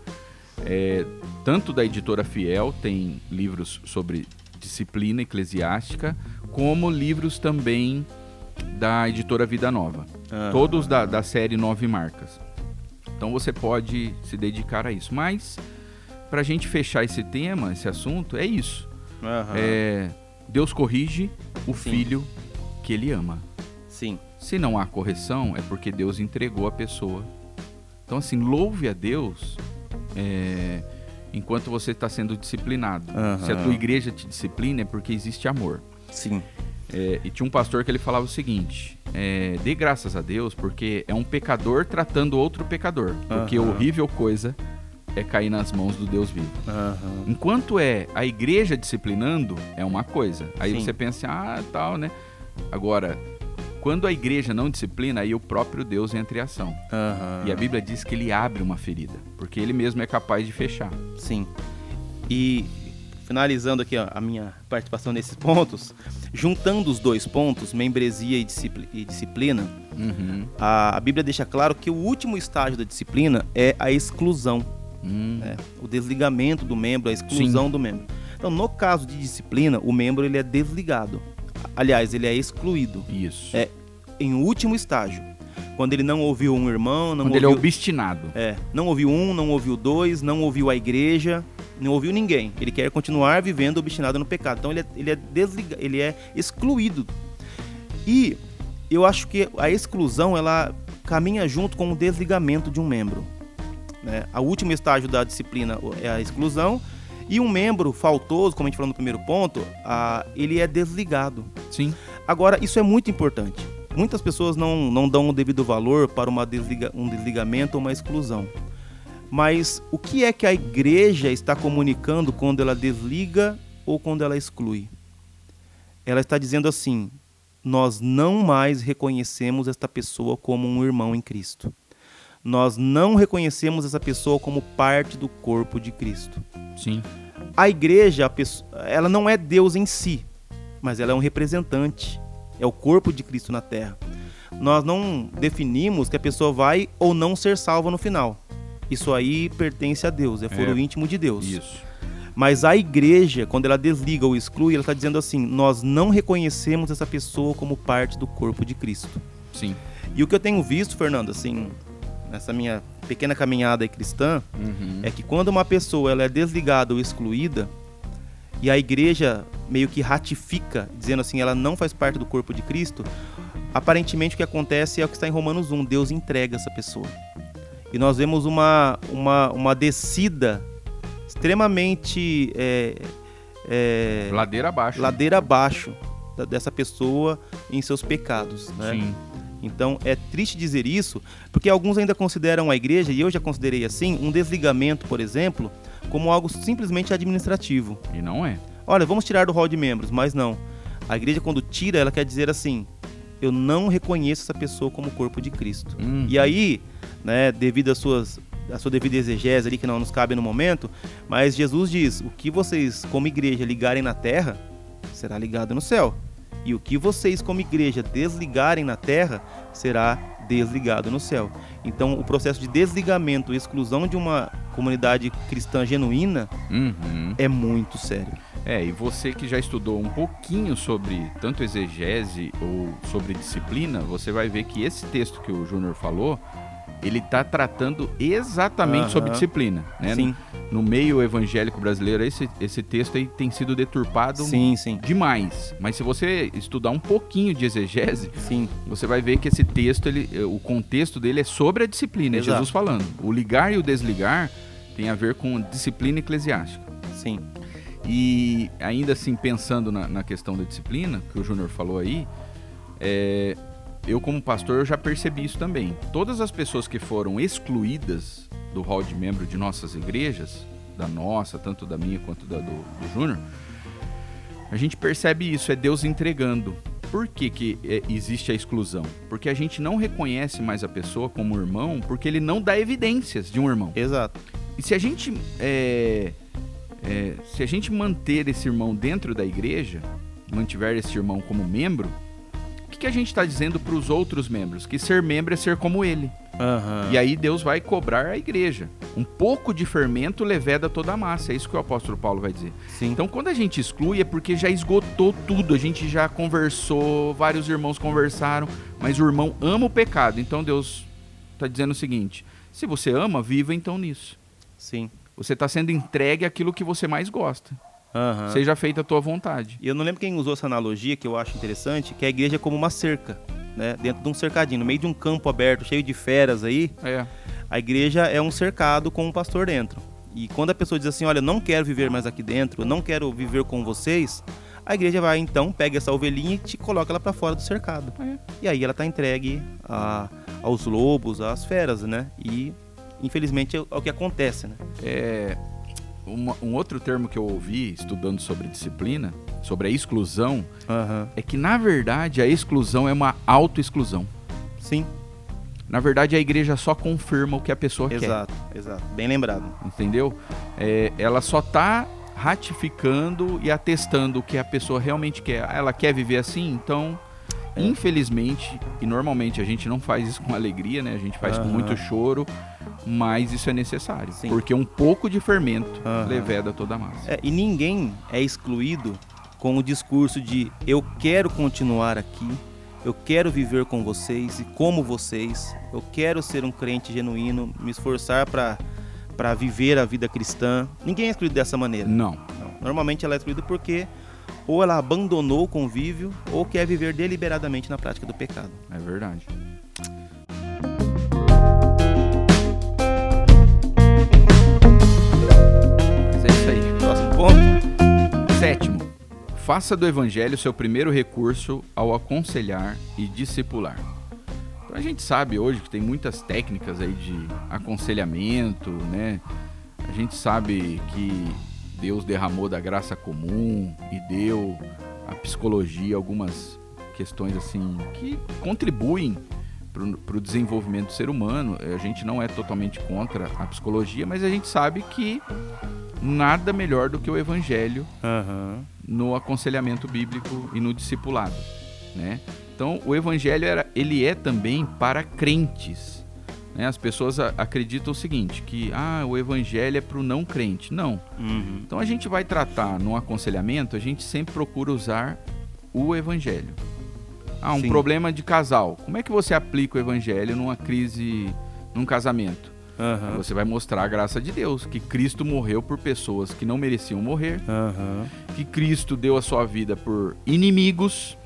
É, tanto da editora Fiel tem livros sobre disciplina eclesiástica, como livros também da editora Vida Nova. Aham. Todos da, da série Nove Marcas. Então você pode se dedicar a isso. Mas, para a gente fechar esse tema, esse assunto, é isso. Aham. É, Deus corrige o Sim. filho que ele ama. Sim. Se não há correção, é porque Deus entregou a pessoa. Então, assim, louve a Deus é, enquanto você está sendo disciplinado. Aham. Se a tua igreja te disciplina, é porque existe amor. Sim. É, e tinha um pastor que ele falava o seguinte: é, dê graças a Deus, porque é um pecador tratando outro pecador. Porque horrível coisa é cair nas mãos do Deus vivo. Aham. Enquanto é a igreja disciplinando, é uma coisa. Aí Sim. você pensa, ah, tal, né? Agora, quando a igreja não disciplina, aí o próprio Deus entra em ação. Aham. E a Bíblia diz que ele abre uma ferida, porque ele mesmo é capaz de fechar. Sim. E finalizando aqui ó, a minha participação nesses pontos, juntando os dois pontos, membresia e, e disciplina, Uhum. a, a Bíblia deixa claro que o último estágio da disciplina é a exclusão, Hum. né? o desligamento do membro, a exclusão do membro. Então, no caso de disciplina, o membro ele é desligado. Aliás, ele é excluído. Isso. É em último estágio. Quando ele não ouviu um irmão, não Quando ele é ouviu obstinado. É, não ouviu um, não ouviu dois, não ouviu a igreja, não ouviu ninguém. Ele quer continuar vivendo obstinado no pecado. Então ele é, ele é desliga, ele é excluído. E eu acho que a exclusão ela caminha junto com o desligamento de um membro. Né? O último estágio da disciplina é a exclusão e um membro faltoso, como a gente falou no primeiro ponto, a, ele é desligado. Sim. Agora, isso é muito importante. Muitas pessoas não, não dão o devido valor para uma desliga, um desligamento ou uma exclusão. Mas o que é que a igreja está comunicando quando ela desliga ou quando ela exclui? Ela está dizendo assim: nós não mais reconhecemos esta pessoa como um irmão em Cristo. Nós não reconhecemos essa pessoa como parte do corpo de Cristo. Sim. A igreja, a pessoa- ela não é Deus em si, mas ela é um representante. É o corpo de Cristo na terra. Nós não definimos que a pessoa vai ou não ser salva no final. Isso aí pertence a Deus, é foro É. íntimo de Deus. Isso. Mas a igreja, quando ela desliga ou exclui, ela está dizendo assim: nós não reconhecemos essa pessoa como parte do corpo de Cristo. Sim. E o que eu tenho visto, Fernando, assim, nessa minha pequena caminhada cristã, Uhum. é que quando uma pessoa ela é desligada ou excluída e a igreja meio que ratifica, dizendo assim, ela não faz parte do corpo de Cristo, aparentemente o que acontece é o que está em Romanos 1, Deus entrega essa pessoa. E nós vemos uma, uma, uma descida extremamente é, é, Ladeira abaixo. ladeira abaixo dessa pessoa em seus pecados. Né? Sim. Então é triste dizer isso, porque alguns ainda consideram a igreja, e eu já considerei assim, um desligamento, por exemplo, como algo simplesmente administrativo. E não é. Olha, vamos tirar do hall de membros, mas não. A igreja, quando tira, ela quer dizer assim: eu não reconheço essa pessoa como corpo de Cristo. Hum. E aí, né, devido às suas a sua devida exegese ali que não nos cabe no momento, mas Jesus diz: o que vocês como igreja ligarem na terra será ligado no céu. E o que vocês como igreja desligarem na terra será desligado no céu. Então, o processo de desligamento e exclusão de uma comunidade cristã genuína Uhum. é muito sério. É, e você que já estudou um pouquinho sobre tanto exegese ou sobre disciplina, você vai ver que esse texto que o Júnior falou, ele está tratando exatamente Aham. sobre disciplina. Né? Sim, No, no meio evangélico brasileiro, esse, esse texto aí tem sido deturpado sim, sim, demais. Mas se você estudar um pouquinho de exegese, sim. você vai ver que esse texto, ele, eh, o contexto dele é sobre a disciplina, é Exato. Jesus falando. O ligar e o desligar tem a ver com disciplina eclesiástica. Sim. E ainda assim, pensando na, na questão da disciplina, que o Júnior falou aí, é, eu como pastor eu já percebi isso também. Todas as pessoas que foram excluídas do hall de membro de nossas igrejas, da nossa, tanto da minha quanto da do, do Júnior, a gente percebe isso, é Deus entregando. Por que, que é, existe a exclusão? Porque a gente não reconhece mais a pessoa como irmão, porque ele não dá evidências de um irmão. Exato. E se a gente é, é, se a gente manter esse irmão dentro da igreja, mantiver esse irmão como membro, que, que a gente está dizendo para os outros membros? Que ser membro é ser como ele. Aham. E aí Deus vai cobrar a igreja. Um pouco de fermento leveda toda a massa. É isso que o apóstolo Paulo vai dizer. Sim. Então, quando a gente exclui, é porque já esgotou tudo. A gente já conversou, vários irmãos conversaram, mas o irmão ama o pecado. Então, Deus está dizendo o seguinte: Se você ama, viva então nisso. Sim. Você está sendo entregue aquilo que você mais gosta. Aham. Seja feita a tua vontade. E eu não lembro quem usou essa analogia, que eu acho interessante, que a igreja é como uma cerca, né? Dentro de um cercadinho, no meio de um campo aberto, cheio de feras aí, É. a igreja é um cercado com um pastor dentro. E quando a pessoa diz assim, olha, eu não quero viver mais aqui dentro, eu não quero viver com vocês, a igreja vai então, pega essa ovelhinha e te coloca ela para fora do cercado. É. E aí ela tá entregue a- aos lobos, às feras, né? E infelizmente é o é o que acontece, né? É, uma- um outro termo que eu ouvi estudando sobre disciplina, sobre a exclusão, Aham. é que na verdade a exclusão é uma autoexclusão. Sim, Na verdade a igreja só confirma o que a pessoa quer. exato, exato. Bem lembrado. Entendeu? É, ela só tá ratificando e atestando o que a pessoa realmente quer. Ah, Ela quer viver assim, então, É. infelizmente, e normalmente a gente não faz isso com alegria, né? A gente faz com Aham. muito choro, mas isso é necessário. Sim. Porque um pouco de fermento Aham. leveda toda a massa. É, e ninguém é excluído com o discurso de eu quero continuar aqui, eu quero viver com vocês e como vocês, eu quero ser um crente genuíno, me esforçar para para viver a vida cristã. Ninguém é excluído dessa maneira. Não. Não. Normalmente ela é excluída porque ou ela abandonou o convívio ou quer viver deliberadamente na prática do pecado. É verdade. Mas é isso aí. Próximo ponto. Sétimo, faça do evangelho seu primeiro recurso ao aconselhar e discipular. Então a gente sabe hoje que tem muitas técnicas aí de aconselhamento, né? A gente sabe que Deus derramou da graça comum e deu à psicologia algumas questões assim que contribuem para o desenvolvimento do ser humano. A gente não é totalmente contra a psicologia, mas a gente sabe que nada melhor do que o evangelho Aham. no aconselhamento bíblico e no discipulado, né? Então, o evangelho era, ele é também para crentes. Né? As pessoas acreditam o seguinte, que ah, o evangelho é para o não crente. Não. Uhum. Então, a gente vai tratar no aconselhamento, a gente sempre procura usar o evangelho. Ah, um Sim. problema de casal. Como é que você aplica o evangelho numa crise, num casamento? Aham. Você vai mostrar a graça de Deus, que Cristo morreu por pessoas que não mereciam morrer, Aham. que Cristo deu a sua vida por inimigos,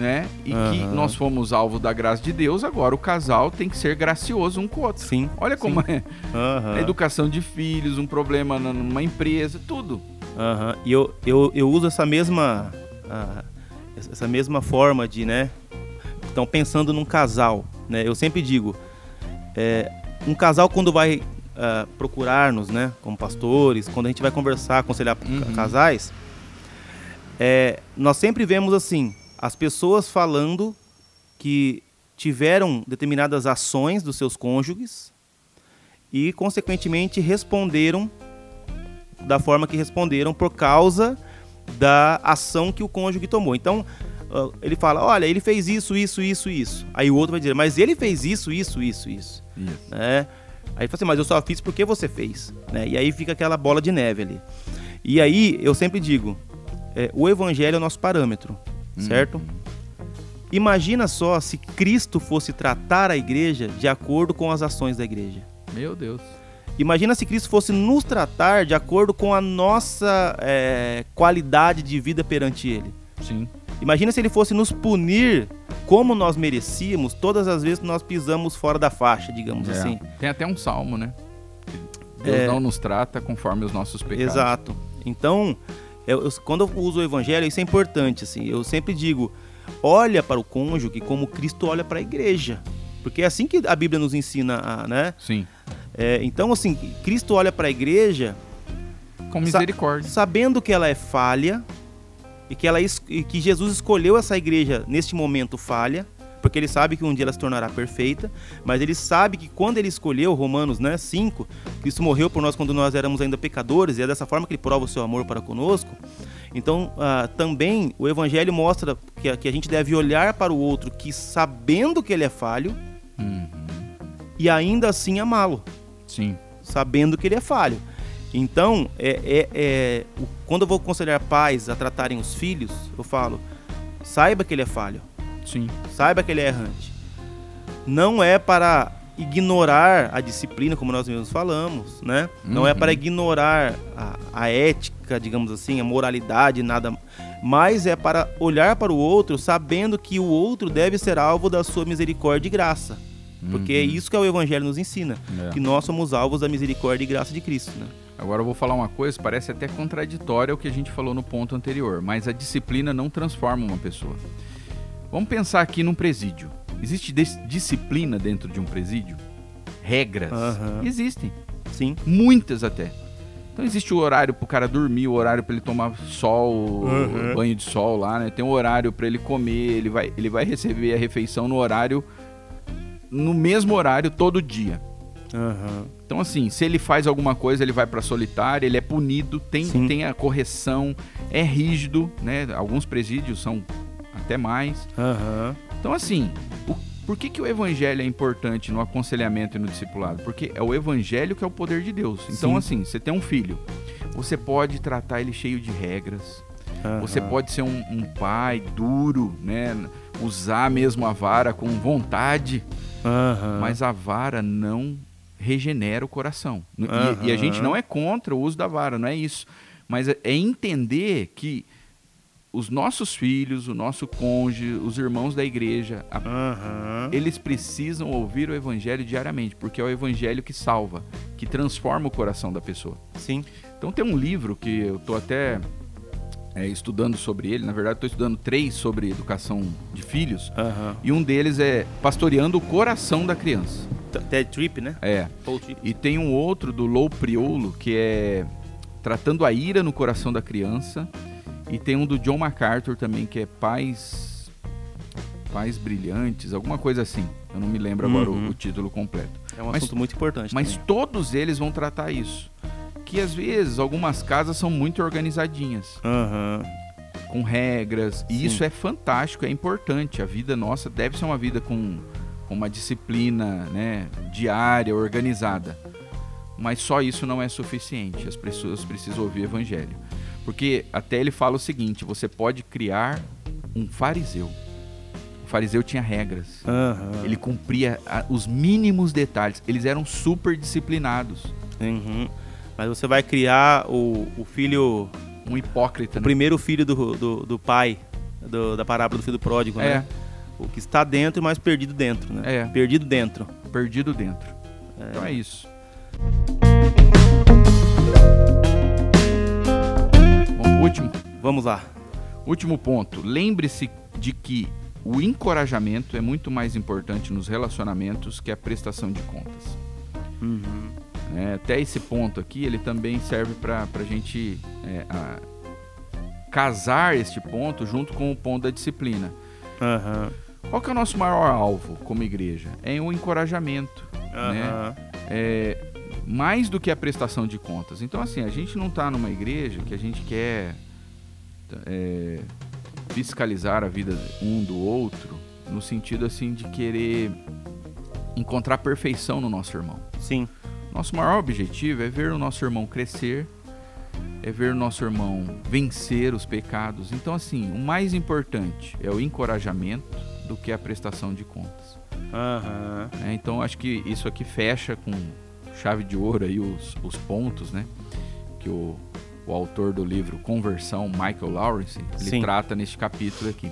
né? E que Aham. nós fomos alvo da graça de Deus, agora o casal tem que ser gracioso um com o outro. Sim. Olha como é Aham. a educação de filhos, um problema numa empresa, tudo. Aham. E eu, eu, eu uso essa mesma ah, essa mesma forma de, né? Então pensando num casal, né? Eu sempre digo, é, um casal quando vai ah, procurar-nos, né? Como pastores, quando a gente vai conversar, aconselhar Uhum. casais, é, nós sempre vemos assim as pessoas falando que tiveram determinadas ações dos seus cônjuges e consequentemente responderam da forma que responderam por causa da ação que o cônjuge tomou. Então, ah, ele fala: olha, ele fez isso, isso, isso, isso. Aí o outro vai dizer: mas ele fez isso, isso, isso, isso. Isso. Né? Aí ele fala assim: mas eu só fiz porque você fez. Né? E aí fica aquela bola de neve ali. E aí eu sempre digo: é, o evangelho é o nosso parâmetro, certo? Imagina só se Cristo fosse tratar a igreja de acordo com as ações da igreja. Meu Deus. Imagina se Cristo fosse nos tratar de acordo com a nossa é, qualidade de vida perante Ele. Sim. Imagina se Ele fosse nos punir como nós merecíamos todas as vezes que nós pisamos fora da faixa, digamos É. assim. Tem até um salmo, né? Deus É. não nos trata conforme os nossos pecados. Exato. Então, eu- eu- quando eu uso o Evangelho, isso é importante. Assim, eu sempre digo: olha para o cônjuge como Cristo olha para a igreja. Porque é assim que a Bíblia nos ensina, a, né? Sim. É, então, assim, Cristo olha para a igreja Com misericórdia. sabendo que ela é falha e que, ela, e que Jesus escolheu essa igreja neste momento falha, porque ele sabe que um dia ela se tornará perfeita, mas ele sabe que quando ele escolheu, Romanos né, 5, Cristo morreu por nós quando nós éramos ainda pecadores, e é dessa forma que ele prova o seu amor para conosco. Então, ah, também o evangelho mostra que a, que a gente deve olhar para o outro que sabendo que ele é falho Uhum. e ainda assim amá-lo Sim. sabendo que ele é falho. Então, é, é- é- quando eu vou aconselhar pais a tratarem os filhos, eu falo: saiba que ele é falho, Sim. saiba que ele é errante. Não é para ignorar a disciplina, como nós mesmos falamos, né? Não é Uhum. para ignorar a, a ética, digamos assim, a moralidade, nada, mas é para olhar para o outro sabendo que o outro deve ser alvo da sua misericórdia e graça. Porque é isso que o evangelho nos ensina, Uhum. É. que nós somos alvos da misericórdia e graça de Cristo, né? Agora eu vou falar uma coisa, parece até contraditória ao que a gente falou no ponto anterior, mas a disciplina não transforma uma pessoa. Vamos pensar aqui num presídio. Existe dis- disciplina dentro de um presídio? Regras? Aham. Existem. Sim. Muitas até. Então existe o horário pro cara dormir, o horário para ele tomar sol, Uhum. banho de sol lá, né? Tem um horário para ele comer, ele vai, ele vai receber a refeição no horário no mesmo horário todo dia. Aham. Então, assim, se ele faz alguma coisa, ele vai pra solitária, ele é punido, tem, Sim. tem a correção, é rígido, né? Alguns presídios são até mais. Aham. Então, assim, o- por que, que o evangelho é importante no aconselhamento e no discipulado? Porque é o evangelho que é o poder de Deus. Então, Sim. assim, você tem um filho, você pode tratar ele cheio de regras, aham. você pode ser um, um pai duro, né? Usar mesmo a vara com vontade, Aham. mas a vara não regenera o coração. E- E, a gente não é contra o uso da vara, não é isso. Mas é é entender que os nossos filhos, o nosso cônjuge, os irmãos da igreja, a- Aham. eles precisam ouvir o evangelho diariamente, porque é o evangelho que salva, que transforma o coração da pessoa. Sim. Então tem um livro que eu tô até é, estudando sobre ele, na verdade estou estudando três sobre educação de filhos, Aham. e um deles é Pastoreando o Coração da Criança. Ted Tripp, né? É. E tem um outro do Lou Priolo, que é Tratando a Ira no Coração da Criança. E tem um do John MacArthur também, que é Pais. Pais Brilhantes, alguma coisa assim. Eu não me lembro agora o- Uhum. o, título completo. É um Mas- assunto muito importante. Mas também. todos eles vão tratar isso. Que às vezes algumas casas são muito organizadinhas, Aham. com regras. E Sim. isso é fantástico, é importante. A vida nossa deve ser uma vida com, com uma disciplina né, diária, organizada. Mas só isso não é suficiente. As pessoas precisam ouvir o evangelho. Porque até ele fala o seguinte: você pode criar um fariseu. O fariseu tinha regras. Aham. Ele cumpria a- os mínimos detalhes. Eles eram super disciplinados. Uhum. Mas você vai criar o, o filho, Um hipócrita. o né? primeiro filho do, do, do pai, do- da parábola do filho pródigo, É, né? O que está dentro, mas perdido dentro, né? É. Perdido dentro. perdido dentro. Então é isso. Último. Vamos lá. Último ponto. Lembre-se de que o encorajamento é muito mais importante nos relacionamentos que a prestação de contas. Uhum. né? até esse ponto aqui, ele também serve para a gente é, a- casar este ponto junto com o ponto da disciplina. Aham. Qual que é o nosso maior alvo como igreja? É o encorajamento. né? Aham. é, mais do que a prestação de contas. Então, assim, a gente não está numa igreja que a gente quer é, fiscalizar a vida um do outro, no sentido assim de querer encontrar perfeição no nosso irmão. Sim. Nosso maior objetivo é ver o nosso irmão crescer, é ver o nosso irmão vencer os pecados. Então, assim, o mais importante é o encorajamento do que a prestação de contas. Aham. né? Então acho que isso aqui fecha com chave de ouro aí os, os pontos, né? Que o, o autor do livro Conversão, Michael Lawrence, ele Sim. trata neste capítulo aqui.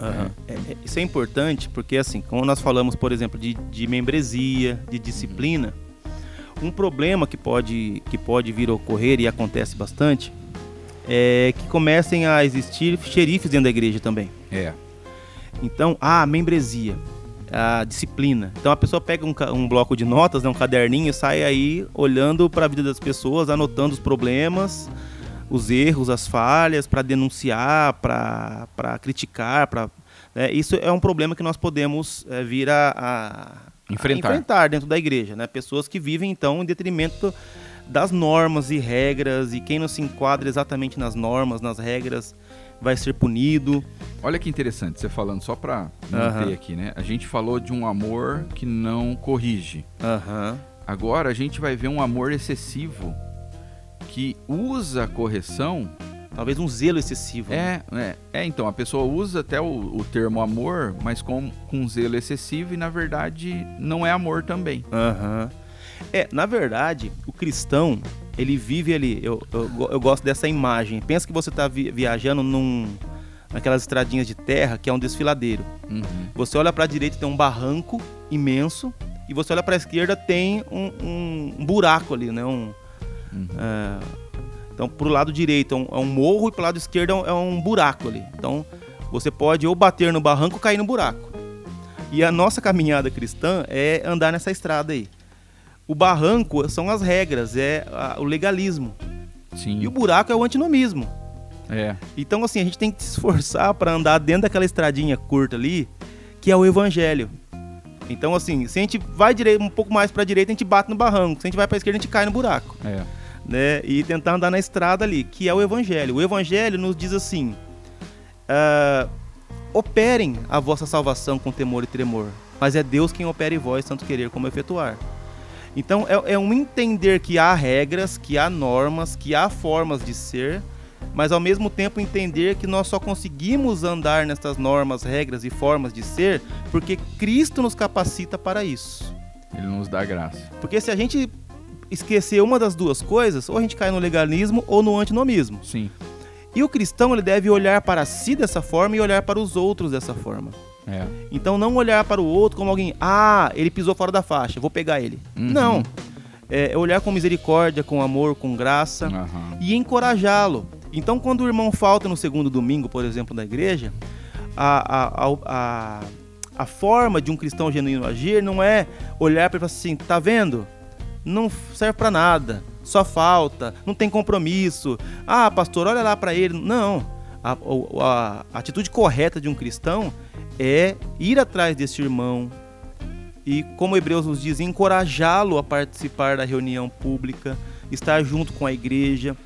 Aham. É, é, isso é importante porque, assim, como nós falamos, por exemplo, de, de membresia, de disciplina, um problema que pode, que pode vir a ocorrer e acontece bastante é que comecem a existir xerifes dentro da igreja também. É. Então, a membresia, a disciplina. Então a pessoa pega um, um bloco de notas, né, um caderninho, e sai aí olhando para a vida das pessoas, anotando os problemas, os erros, as falhas, para denunciar, para criticar, para isso é um problema que nós podemos eh, vir a, a- a Enfrentar. enfrentar dentro da igreja, né? Pessoas que vivem então em detrimento das normas e regras e quem não se enquadra exatamente nas normas, nas regras, vai ser punido. Olha que interessante você falando, só para manter Aham. aqui, né? A gente falou de um amor que não corrige. Aham. Agora a gente vai ver um amor excessivo que usa a correção Talvez um zelo excessivo. né? É, é, é, então, a pessoa usa até o, o termo amor, mas com, com zelo excessivo e na verdade não é amor também. Aham. É, na verdade, o cristão, ele vive ali. Eu, eu, eu gosto dessa imagem. Pensa que você está viajando num, naquelas estradinhas de terra que é um desfiladeiro. Uhum. Você olha para a direita tem um barranco imenso e você olha para a esquerda tem um, um- um buraco ali, né? Um, Uhum. é, então, pro lado direito é um, é um morro e pro lado esquerdo é um, é um buraco ali. Então, você pode ou bater no barranco ou cair no buraco. E a nossa caminhada cristã é andar nessa estrada aí. O barranco são as regras, é a- o legalismo. Sim. E o buraco é o antinomismo. É. Então, assim, a gente tem que se esforçar para andar dentro daquela estradinha curta ali, que é o evangelho. Então, assim, se a gente vai direito, um pouco mais para direita, a gente bate no barranco. Se a gente vai para esquerda, a gente cai no buraco É. né? E tentar andar na estrada ali, que é o Evangelho. O Evangelho nos diz assim: ah, operem a vossa salvação com temor e tremor, mas é Deus quem opera em vós, tanto querer como efetuar. Então é, é um entender que há regras, que há normas, que há formas de ser, mas ao mesmo tempo entender que nós só conseguimos andar nessas normas, regras e formas de ser porque Cristo nos capacita para isso. Ele nos dá graça. Porque se a gente esquecer uma das duas coisas, ou a gente cai no legalismo ou no antinomismo. Sim. E o cristão ele deve olhar para si dessa forma e olhar para os outros dessa forma. É. Então não olhar para o outro como alguém, ah, ele pisou fora da faixa, vou pegar ele. Uhum. Não. É olhar com misericórdia, com amor, com graça Aham. e encorajá-lo. Então, quando o irmão falta no segundo domingo, por exemplo, da igreja, a, a, a, a, a forma de um cristão genuíno agir não é olhar para ele e falar assim: tá vendo? Não serve para nada, só falta, não tem compromisso. Ah, pastor, olha lá para ele. Não. A atitude correta de um cristão é ir atrás desse irmão e, como Hebreus nos diz, encorajá-lo a participar da reunião pública, estar junto com a igreja,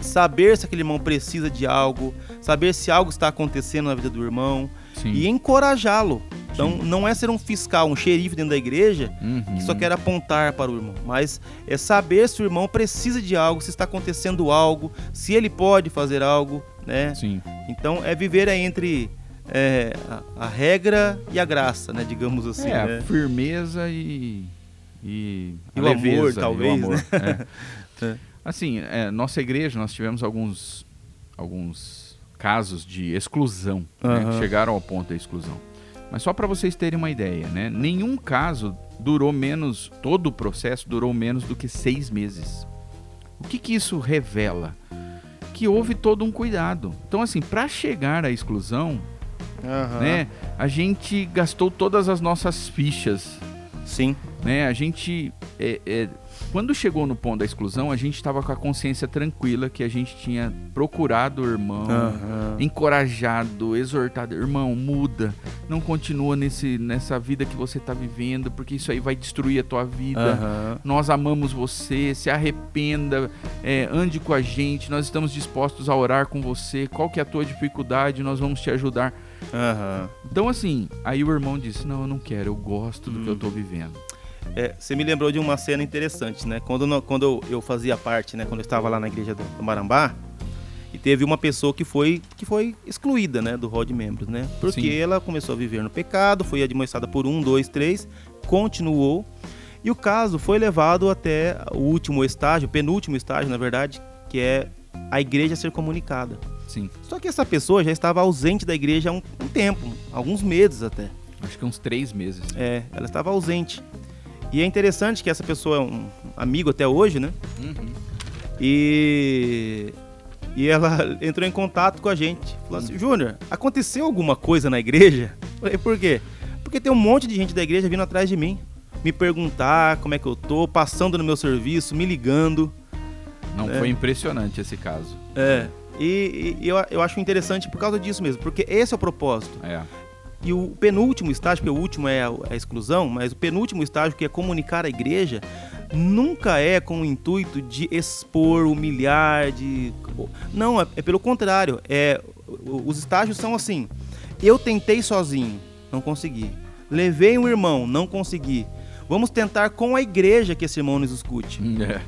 saber se aquele irmão precisa de algo, saber se algo está acontecendo na vida do irmão Sim. e encorajá-lo. Então, Sim. não é ser um fiscal, um xerife dentro da igreja Uhum. que só quer apontar para o irmão, mas é saber se o irmão precisa de algo, se está acontecendo algo, se ele pode fazer algo, né? Sim. Então, é viver entre é, a, a regra e a graça, né? Digamos assim. é, né? a firmeza e. E, E o amor, leveza, talvez, e o amor. né? É. É. Assim, é, nossa igreja, nós tivemos alguns, alguns casos de exclusão, né, Aham. que chegaram ao ponto da exclusão. Mas só para vocês terem uma ideia, né? Nenhum caso durou menos, todo o processo durou menos do que seis meses. O que, que isso revela? Que houve todo um cuidado. Então, assim, para chegar à exclusão, Aham. né, a gente gastou todas as nossas fichas Sim. né? A gente, é, é, quando chegou no ponto da exclusão, a gente estava com a consciência tranquila que a gente tinha procurado o irmão, Aham. encorajado, exortado, irmão, muda, não continua nesse, nessa vida que você está vivendo, porque isso aí vai destruir a tua vida. Aham. Nós amamos você, se arrependa, é, ande com a gente, nós estamos dispostos a orar com você. Qual que é a tua dificuldade? Nós vamos te ajudar. Aham. Então, assim, aí o irmão disse: Não, eu não quero, eu gosto do que eu Hum. tô vivendo. É, você me lembrou de uma cena interessante, né? Quando, quando eu, eu fazia parte, né? Quando eu estava lá na igreja do, do Marambá, e teve uma pessoa que foi, que foi excluída, né? Do rol de membros, né? Porque Sim. ela começou a viver no pecado, foi admoestada por um, dois, três, continuou. E o caso foi levado até o último estágio, penúltimo estágio, na verdade, que é a igreja ser comunicada. Sim. Só que essa pessoa já estava ausente da igreja há um, um tempo, alguns meses até. Acho que uns três meses. É, ela estava ausente. E é interessante que essa pessoa é um amigo até hoje, né? Uhum. E e ela entrou em contato com a gente. Falou assim: Júnior, aconteceu alguma coisa na igreja? Falei, por quê? Porque tem um monte de gente da igreja vindo atrás de mim, me perguntar como é que eu tô, passando no meu serviço, me ligando. Não É. foi impressionante esse caso. É. E, e eu, eu acho interessante por causa disso mesmo, porque esse é o propósito. É. E o penúltimo estágio, porque o último é a, a exclusão, mas o penúltimo estágio, que é comunicar a igreja, nunca é com o intuito de expor, humilhar, de. Não, é, é pelo contrário. É, os estágios são assim. Eu tentei sozinho, não consegui. Levei um irmão, não consegui. Vamos tentar com a igreja que esse irmão nos escute. É.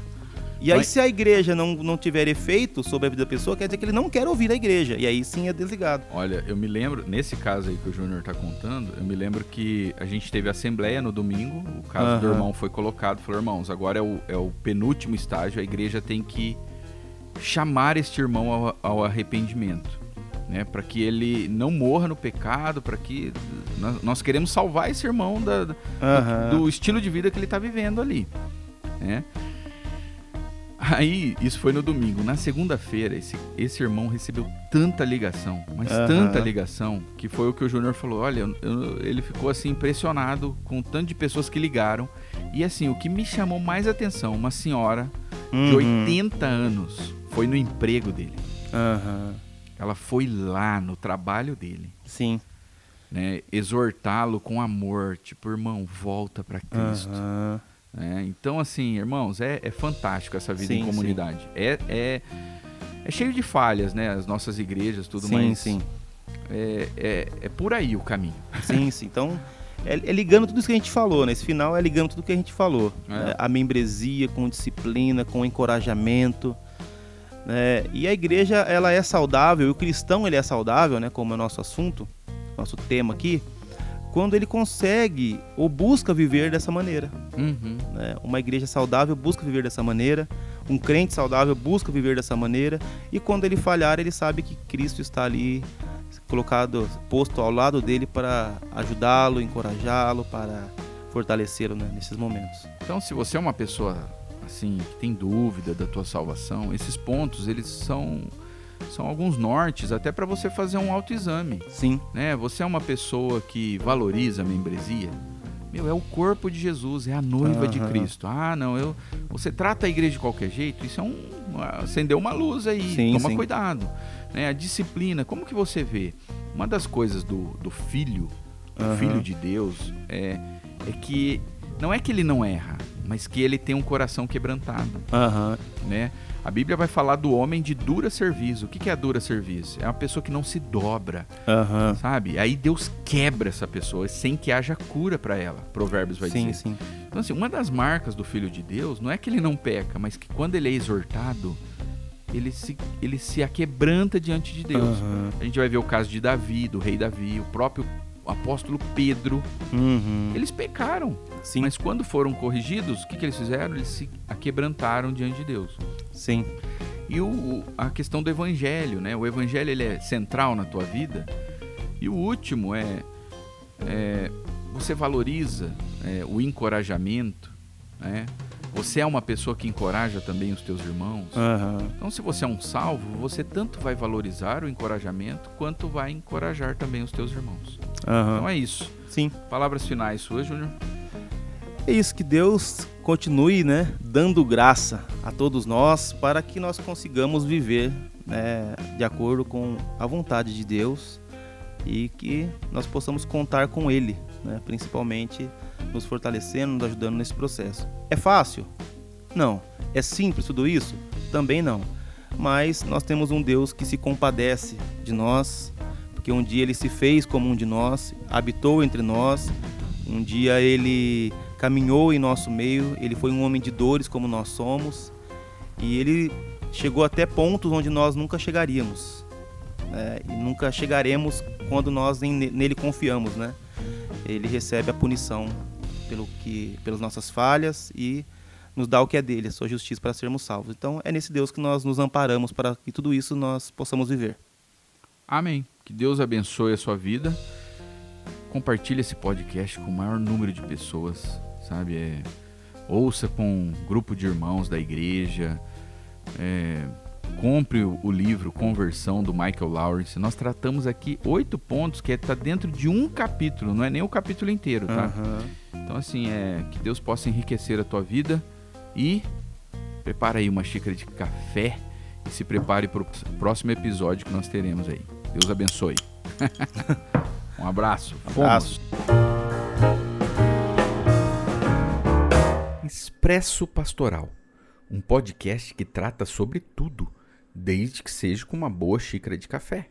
E aí, Mas- se a igreja não, não tiver efeito sobre a vida da pessoa, quer dizer que ele não quer ouvir a igreja. E aí sim é desligado. Olha, eu me lembro, nesse caso aí que o Júnior tá contando, eu me lembro que a gente teve assembleia no domingo, o caso do Aham. irmão foi colocado, falou, irmãos, agora é o, é o penúltimo estágio, a igreja tem que chamar este irmão ao, ao arrependimento, né? Para que ele não morra no pecado, para que nós, nós queremos salvar esse irmão da, da- Aham. do estilo de vida que ele tá vivendo ali, né? Aí, isso foi no domingo. Na segunda-feira, esse, esse irmão recebeu tanta ligação, mas Aham. tanta ligação, que foi o que o Júnior falou. Olha, eu- ele ficou assim impressionado com o tanto de pessoas que ligaram. E assim, o que me chamou mais atenção, uma senhora de Uhum. 80 anos, foi no emprego dele. Aham. Ela foi lá no trabalho dele, Sim. né? Exortá-lo com amor, tipo, irmão, volta para Cristo. Aham. Né? Então, assim, irmãos, é, é fantástico essa vida Sim, em comunidade. É, é, é cheio de falhas, né? As nossas igrejas, tudo sim, mais. sim. É, é, é por aí o caminho. Sim, sim. Então, é, é ligando tudo isso que a gente falou, né? Esse final é ligando tudo que a gente falou. É. né? A membresia com disciplina, com encorajamento. né? E a igreja, ela é saudável, e o cristão, ele é saudável, né? Como é o nosso assunto, nosso tema aqui, quando ele consegue ou busca viver dessa maneira. Uhum. né? Uma igreja saudável busca viver dessa maneira, um crente saudável busca viver dessa maneira, e quando ele falhar, ele sabe que Cristo está ali colocado, posto ao lado dele para ajudá-lo, encorajá-lo, para fortalecê-lo né, nesses momentos. Então, se você é uma pessoa assim que tem dúvida da tua salvação, esses pontos eles são são alguns nortes até para você fazer um autoexame, Sim, né? Você é uma pessoa que valoriza a membresia? Meu, é o corpo de Jesus, é a noiva de Aham. Cristo. Ah, não, eu você trata a igreja de qualquer jeito, isso é um acendeu uma luz aí, Sim, toma sim. cuidado. Né? A disciplina, como que você vê? Uma das coisas do, do filho, do Aham. filho de Deus, é, é que não é que ele não erra, mas que ele tem um coração quebrantado, aham, né? A Bíblia vai falar do homem de dura serviço. O que é dura serviço? É uma pessoa que não se dobra, aham, sabe? Aí Deus quebra essa pessoa sem que haja cura para ela. Provérbios vai sim, dizer. sim, Então assim, uma das marcas do filho de Deus não é que ele não peca, mas que quando ele é exortado, ele se ele se aquebranta diante de Deus. Aham. A gente vai ver o caso de Davi, do rei Davi, o próprio apóstolo Pedro. Uhum. Eles pecaram, Sim, mas quando foram corrigidos, o que, que eles fizeram? Eles se aquebrantaram diante de Deus. sim, E o, a questão do evangelho, né? O evangelho ele é central na tua vida. E o último é, é, você valoriza é, o encorajamento, né? Você é uma pessoa que encoraja também os teus irmãos. aham, Então, se você é um salvo, você tanto vai valorizar o encorajamento quanto vai encorajar também os teus irmãos. Então aham, é isso. sim. Palavras finais suas, Júnior. É isso, que Deus continue, né, dando graça a todos nós para que nós consigamos viver né, de acordo com a vontade de Deus e que nós possamos contar com Ele, né, principalmente nos fortalecendo, nos ajudando nesse processo. É fácil? Não. É simples tudo isso? Também não. Mas nós temos um Deus que se compadece de nós, porque um dia Ele se fez como um de nós, habitou entre nós, um dia Ele caminhou em nosso meio, ele foi um homem de dores como nós somos, e ele chegou até pontos onde nós nunca chegaríamos. né? E nunca chegaremos quando nós nele confiamos, né? Ele recebe a punição pelo que, pelas nossas falhas e nos dá o que é dele, a sua justiça para sermos salvos. Então é nesse Deus que nós nos amparamos para que tudo isso nós possamos viver. Amém. Que Deus abençoe a sua vida. Compartilhe esse podcast com o maior número de pessoas, sabe? É, ouça com um grupo de irmãos da igreja. É, compre o, livro Conversão do Michael Lawrence. Nós tratamos aqui oito pontos que está dentro de um capítulo, não é nem o capítulo inteiro, tá? Aham. Então, assim, é que Deus possa enriquecer a tua vida e prepara aí uma xícara de café e se prepare para o próximo episódio que nós teremos aí. Deus abençoe. um abraço. Fomos. Abraços. Expresso Pastoral, um podcast que trata sobre tudo, desde que seja com uma boa xícara de café.